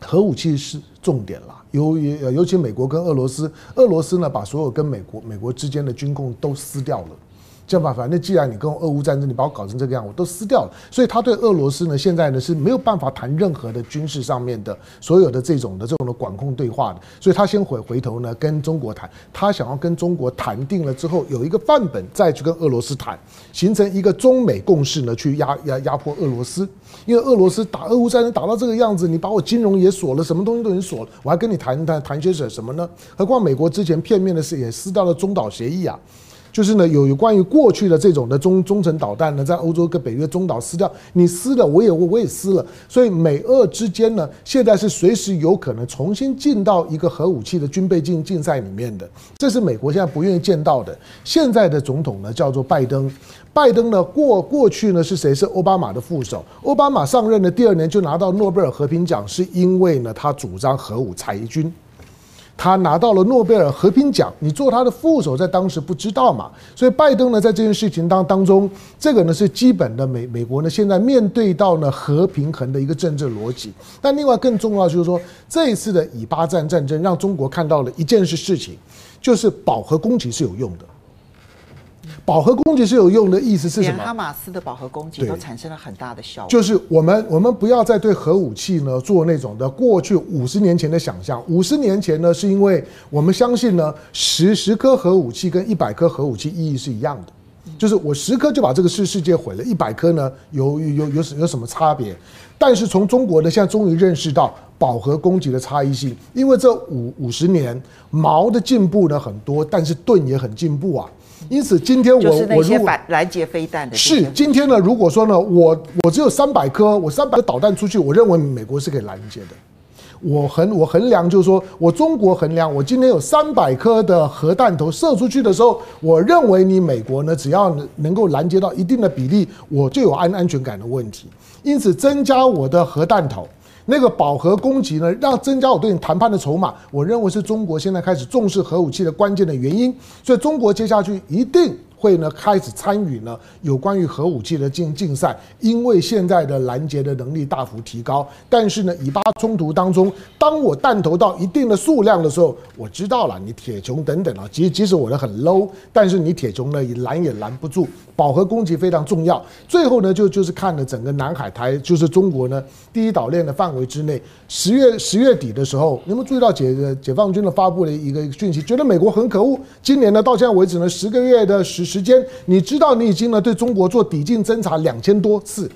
核武器是重点啦，由于尤其美国跟俄罗斯，俄罗斯呢把所有跟美国美国之间的军控都撕掉了。这样吧，反正既然你跟俄乌战争，你把我搞成这个样，我都撕掉了。所以他对俄罗斯呢，现在呢是没有办法谈任何的军事上面的所有的这种的这种的管控对话的。所以他先回回头呢跟中国谈，他想要跟中国谈定了之后有一个范本，再去跟俄罗斯谈，形成一个中美共识呢，去压压压迫俄罗斯。因为俄罗斯打俄乌战争打到这个样子，你把我金融也锁了，什么东西都已经锁了，我还跟你谈谈谈些什什么呢？何况美国之前片面的是也撕掉了中导协议啊。就是呢，有有关于过去的这种的中中程导弹呢，在欧洲跟北约中导撕掉，你撕了，我也我也撕了，所以美俄之间呢，现在是随时有可能重新进到一个核武器的军备竞竞赛里面的，这是美国现在不愿意见到的。现在的总统呢叫做拜登，拜登呢过过去呢是谁？是奥巴马的副手，奥巴马上任的第二年就拿到诺贝尔和平奖，是因为呢他主张核武裁军。他拿到了诺贝尔和平奖，你做他的副手，在当时不知道嘛？所以拜登呢，在这件事情当当中，这个呢是基本的美美国呢现在面对到呢和平衡的一个政治逻辑。但另外更重要就是说，这一次的以巴战战争，让中国看到了一件事事情，就是饱和攻击是有用的。饱和攻击是有用的，意思是什么？哈马斯的饱和攻击都产生了很大的效果。就是我们我们不要再对核武器呢做那种的过去五十年前的想象。五十年前呢，是因为我们相信呢，十十颗核武器跟一百颗核武器意义是一样的，就是我十颗就把这个世世界毁了，一百颗呢有有有什有什么差别？但是从中国呢，现在终于认识到饱和攻击的差异性，因为这五五十年矛的进步呢很多，但是盾也很进步啊。因此，今天我就是那些拦截飞弹的是今天呢。如果说呢，我我只有三百颗，我三百颗导弹出去，我认为美国是可以拦截的。我衡我衡量就是说，我中国衡量，我今天有三百颗的核弹头射出去的时候，我认为你美国呢，只要能够拦截到一定的比例，我就有安安全感的问题。因此，增加我的核弹头。那个饱和攻击呢，让增加我对你谈判的筹码，我认为是中国现在开始重视核武器的关键的原因。所以，中国接下去一定会呢开始参与呢有关于核武器的竞竞赛，因为现在的拦截的能力大幅提高。但是呢，以巴冲突当中，当我弹头到一定的数量的时候，我知道了，你铁穹等等啊，即即使我的很 low，但是你铁穹呢也拦也拦不住。饱和攻击非常重要。最后呢，就就是看了整个南海台，就是中国呢第一岛链的范围之内。十月十月底的时候，你有没有注意到解解放军的发布的一个讯息？觉得美国很可恶。今年呢，到现在为止呢，十个月的时时间，你知道你已经呢对中国做抵近侦察两千多次，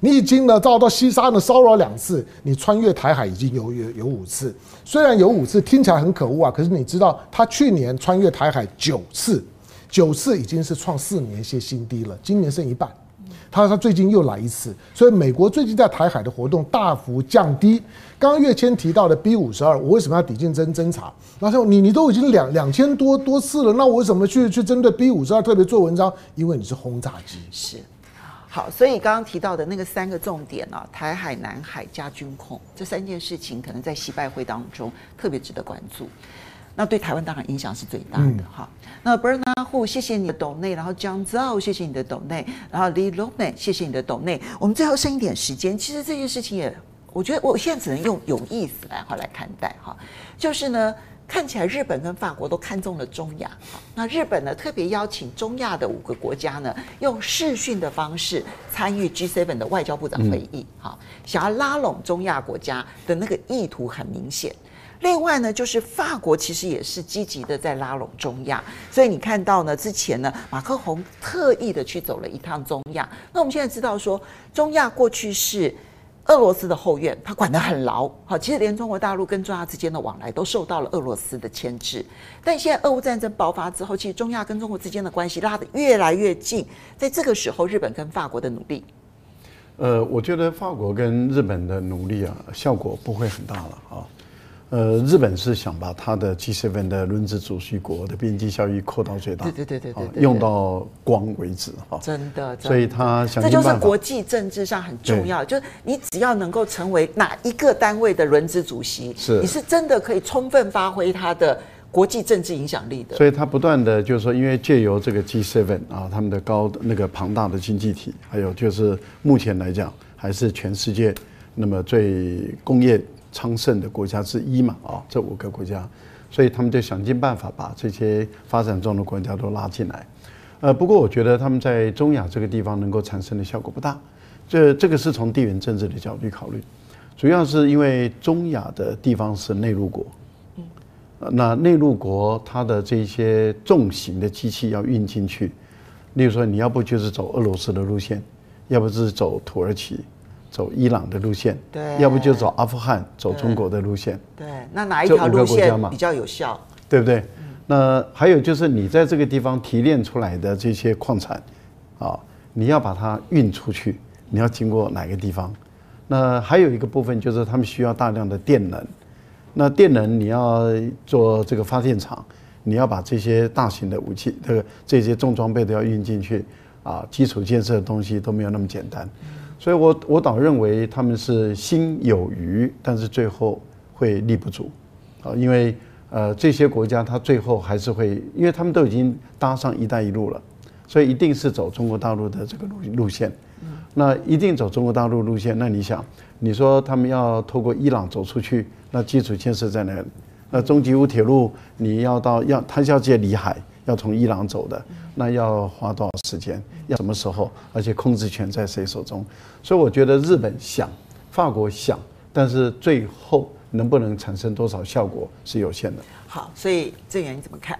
你已经呢遭到西沙呢骚扰两次，你穿越台海已经有有有五次。虽然有五次听起来很可恶啊，可是你知道他去年穿越台海九次。九次已经是创四年些新低了，今年剩一半。他他最近又来一次，所以美国最近在台海的活动大幅降低。刚刚跃谦提到的 B 五十二，我为什么要抵近侦侦察？然后你你都已经两两千多多次了，那我为什么去去针对 B 五十二特别做文章？因为你是轰炸机。是，好，所以刚刚提到的那个三个重点啊，台海、南海加军控这三件事情，可能在习拜会当中特别值得关注。那对台湾当然影响是最大的哈。嗯、那 Bernard Hu，谢谢你的抖内，然后江照，谢谢你的抖内，然后 Lee Loman，谢谢你的抖内。我们最后剩一点时间，其实这件事情也，我觉得我现在只能用有意思来哈来看待哈。就是呢，看起来日本跟法国都看中了中亚，那日本呢特别邀请中亚的五个国家呢，用视讯的方式参与 G7 的外交部长会议，哈，想要拉拢中亚国家的那个意图很明显。另外呢，就是法国其实也是积极的在拉拢中亚，所以你看到呢，之前呢，马克宏特意的去走了一趟中亚。那我们现在知道说，中亚过去是。俄罗斯的后院，他管得很牢。好，其实连中国大陆跟中亚之间的往来都受到了俄罗斯的牵制。但现在俄乌战争爆发之后，其实中亚跟中国之间的关系拉得越来越近。在这个时候，日本跟法国的努力，呃，我觉得法国跟日本的努力啊，效果不会很大了啊。呃，日本是想把它的 G7 的轮值主席国的边际效益扩到最大，对对对对，用到光为止哈。真的，所以他想这就是国际政治上很重要，就是你只要能够成为哪一个单位的轮值主席，是你是真的可以充分发挥它的国际政治影响力的。所以他不断的就是说，因为借由这个 G7 啊，他们的高那个庞大的经济体，还有就是目前来讲还是全世界那么最工业。昌盛的国家之一嘛，啊，这五个国家，所以他们就想尽办法把这些发展中的国家都拉进来。呃，不过我觉得他们在中亚这个地方能够产生的效果不大。这这个是从地缘政治的角度考虑，主要是因为中亚的地方是内陆国，嗯，那内陆国它的这些重型的机器要运进去，例如说你要不就是走俄罗斯的路线，要不就是走土耳其。走伊朗的路线，对，要不就走阿富汗，走中国的路线，对，那哪一条路线比较有效？对不对？那还有就是你在这个地方提炼出来的这些矿产，啊，你要把它运出去，你要经过哪个地方？那还有一个部分就是他们需要大量的电能，那电能你要做这个发电厂，你要把这些大型的武器，这个这些重装备都要运进去，啊，基础建设的东西都没有那么简单。所以我，我我倒认为他们是心有余，但是最后会力不足，啊，因为呃这些国家他最后还是会，因为他们都已经搭上“一带一路”了，所以一定是走中国大陆的这个路路线。那一定走中国大陆路线，那你想，你说他们要透过伊朗走出去，那基础建设在哪里？那中吉乌铁路你要到要，它要借里海。要从伊朗走的，那要花多少时间？要什么时候？而且控制权在谁手中？所以我觉得日本想，法国想，但是最后能不能产生多少效果是有限的。好，所以这个你怎么看？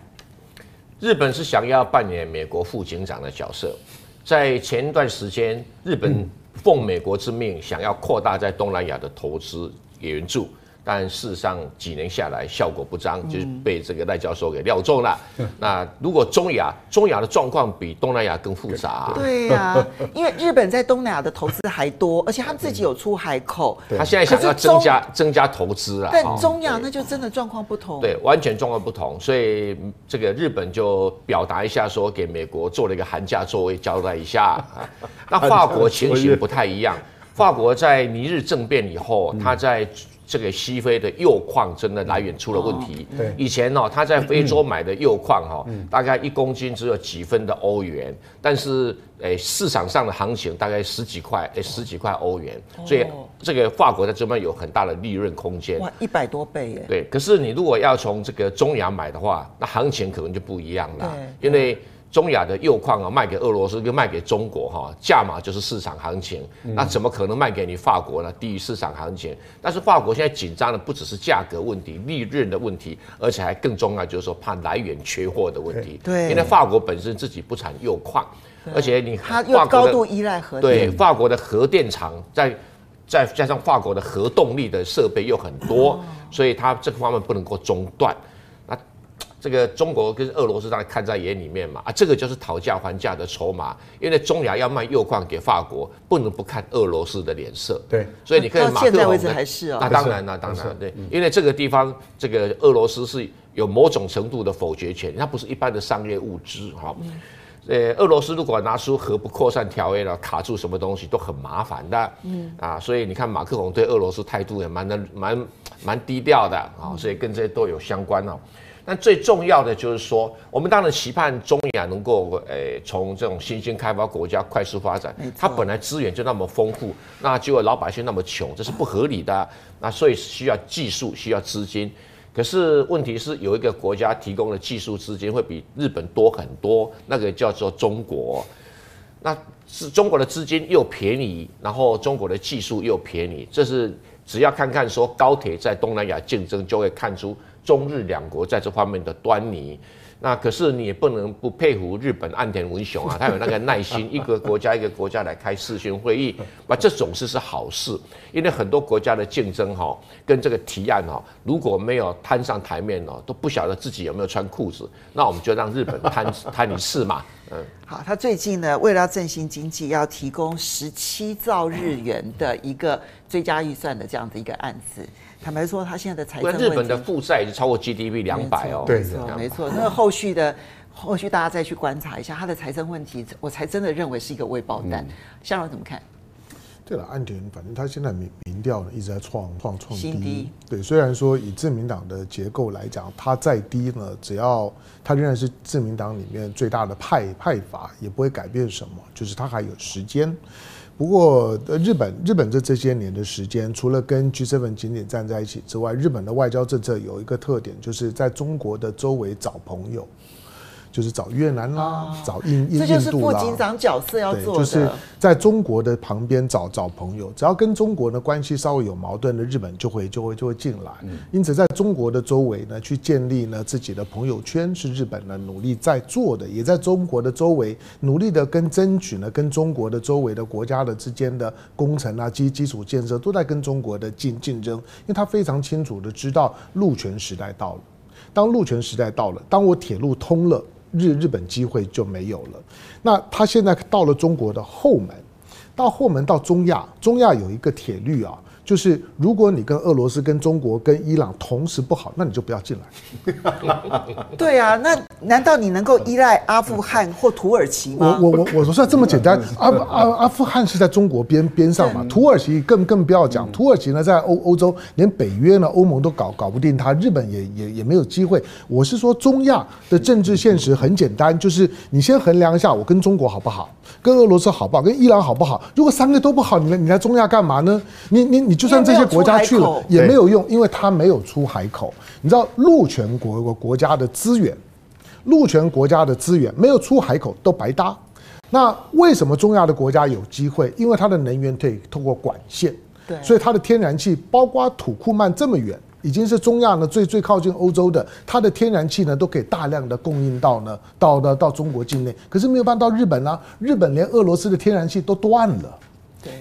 日本是想要扮演美国副警长的角色，在前一段时间，日本奉美国之命，想要扩大在东南亚的投资援助。但事实上，几年下来效果不彰，就是被这个赖教授给料中了。那如果中亚，中亚的状况比东南亚更复杂。对呀，因为日本在东南亚的投资还多，而且他们自己有出海口。他现在想要增加增加投资啊。但中亚那就真的状况不同。对，完全状况不同。所以这个日本就表达一下，说给美国做了一个寒假作为交代一下。那法国情形不太一样，法国在尼日政变以后，他在。这个西非的铀矿真的来源出了问题。对，以前呢，他在非洲买的铀矿哈，大概一公斤只有几分的欧元，但是诶市场上的行情大概十几块，诶十几块欧元，所以这个法国在这边有很大的利润空间。哇，一百多倍耶！对，可是你如果要从这个中亚买的话，那行情可能就不一样了，因为。中亚的铀矿啊，卖给俄罗斯跟卖给中国哈，价码就是市场行情，那怎么可能卖给你法国呢？低于市场行情。但是法国现在紧张的不只是价格问题、利润的问题，而且还更重要就是说怕来源缺货的问题。对，因为法国本身自己不产铀矿，而且你它又高度依赖核电。对，法国的核电厂在再加上法国的核动力的设备又很多，所以它这个方面不能够中断。这个中国跟俄罗斯当然看在眼里面嘛，啊，这个就是讨价还价的筹码，因为中亚要卖铀矿给法国，不能不看俄罗斯的脸色。对，所以你可以马克宏。现在为止还是啊、哦。那当然，那当然，对，因为这个地方，这个俄罗斯是有某种程度的否决权，它不是一般的商业物资哈。呃，俄罗斯如果拿出核不扩散条约了，卡住什么东西都很麻烦的。嗯啊，所以你看马克龙对俄罗斯态度也蛮的蛮蛮低调的啊，所以跟这些都有相关哦。但最重要的就是说，我们当然期盼中亚能够，诶，从这种新兴开发国家快速发展。它本来资源就那么丰富，那结果老百姓那么穷，这是不合理的。那所以需要技术，需要资金。可是问题是有一个国家提供的技术资金会比日本多很多，那个叫做中国。那是中国的资金又便宜，然后中国的技术又便宜，这是只要看看说高铁在东南亚竞争，就会看出中日两国在这方面的端倪。那可是你也不能不佩服日本岸田文雄啊，他有那个耐心，一个国家一个国家来开视讯会议，那这种事是好事，因为很多国家的竞争哈，跟这个提案哈，如果没有摊上台面哦，都不晓得自己有没有穿裤子，那我们就让日本摊 摊一次嘛。嗯，好，他最近呢，为了要振兴经济，要提供十七兆日元的一个追加预算的这样的一个案子。坦白说，他现在的财政，日本的负债已经超过 GDP 两百哦。对，没错，那个后续的后续大家再去观察一下他的财政问题，我才真的认为是一个未爆弹。香蓉怎么看？对了，岸田反正他现在民民调呢一直在创创创低。低对，虽然说以自民党的结构来讲，他再低呢，只要他仍然是自民党里面最大的派派阀，也不会改变什么，就是他还有时间。不过，日本日本这这些年的时间，除了跟 G7 紧紧站在一起之外，日本的外交政策有一个特点，就是在中国的周围找朋友。就是找越南啦，哦、找印印度啦，这就是副警长角色要做的。就是在中国的旁边找找朋友，只要跟中国的关系稍微有矛盾的，日本就会就会就会进来。嗯、因此，在中国的周围呢，去建立呢自己的朋友圈，是日本呢努力在做的。也在中国的周围努力的跟争取呢，跟中国的周围的国家的之间的工程啊、基基础建设都在跟中国的竞竞争，因为他非常清楚的知道陆权时代到了。当陆权时代到了，当我铁路通了。日日本机会就没有了。那他现在到了中国的后门，到后门到中亚，中亚有一个铁律啊。就是如果你跟俄罗斯、跟中国、跟伊朗同时不好，那你就不要进来。对啊，那难道你能够依赖阿富汗或土耳其吗？我我我我说这么简单，阿阿阿富汗是在中国边边上嘛，土耳其更更不要讲，土耳其呢在欧欧洲，连北约呢欧盟都搞搞不定它，日本也也也没有机会。我是说中亚的政治现实很简单，就是你先衡量一下，我跟中国好不好，跟俄罗斯好不好，跟伊朗好不好？如果三个都不好，你来你来中亚干嘛呢？你你你。就算这些国家去了也没有用，因为它没有出海口。你知道陆权国国家的资源，陆权国家的资源没有出海口都白搭。那为什么中亚的国家有机会？因为它的能源可以透过管线，对，所以它的天然气，包括土库曼这么远，已经是中亚呢最最靠近欧洲的，它的天然气呢都可以大量的供应到呢到呢到中国境内。可是没有办法到日本啊，日本连俄罗斯的天然气都断了。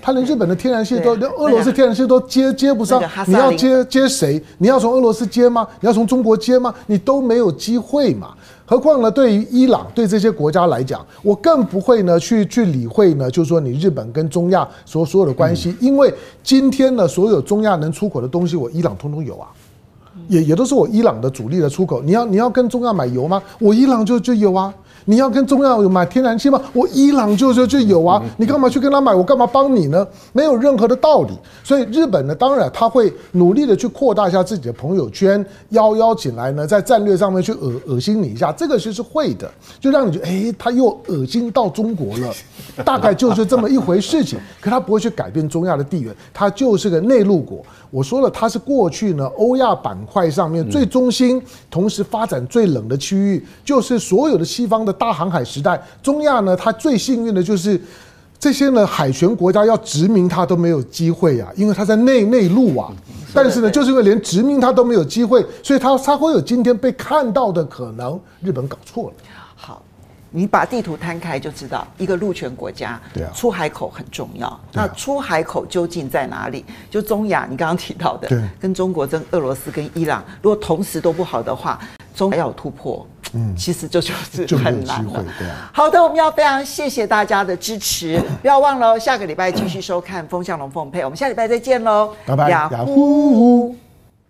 他连日本的天然气都连俄罗斯天然气都接接不上，你要接接谁？你要从俄罗斯接吗？你要从中国接吗？你都没有机会嘛。何况呢，对于伊朗对这些国家来讲，我更不会呢去去理会呢，就是说你日本跟中亚所所有的关系，因为今天呢，所有中亚能出口的东西，我伊朗通通有啊，也也都是我伊朗的主力的出口。你要你要跟中亚买油吗？我伊朗就就有啊。你要跟中亚有买天然气吗？我伊朗就就就有啊，你干嘛去跟他买？我干嘛帮你呢？没有任何的道理。所以日本呢，当然他会努力的去扩大一下自己的朋友圈，邀邀请来呢，在战略上面去恶恶心你一下，这个其实是会的，就让你觉得，哎，他又恶心到中国了，大概就是这么一回事情。可他不会去改变中亚的地缘，他就是个内陆国。我说了，它是过去呢欧亚板块上面最中心，同时发展最冷的区域，就是所有的西方的。大航海时代，中亚呢，它最幸运的就是这些呢海权国家要殖民它都没有机会啊，因为它在内内陆啊。但是呢，就是因为连殖民它都没有机会，所以它它会有今天被看到的可能。日本搞错了。好，你把地图摊开就知道，一个陆权国家，对啊，出海口很重要。那出海口究竟在哪里？就中亚，你刚刚提到的，跟中国、跟俄罗斯、跟伊朗，如果同时都不好的话，中亚要有突破。嗯，其实这就是很难了。对啊。好的，我们要非常谢谢大家的支持，不要忘了下个礼拜继续收看《风向龙凤配》，我们下礼拜再见喽，拜拜，雅虎。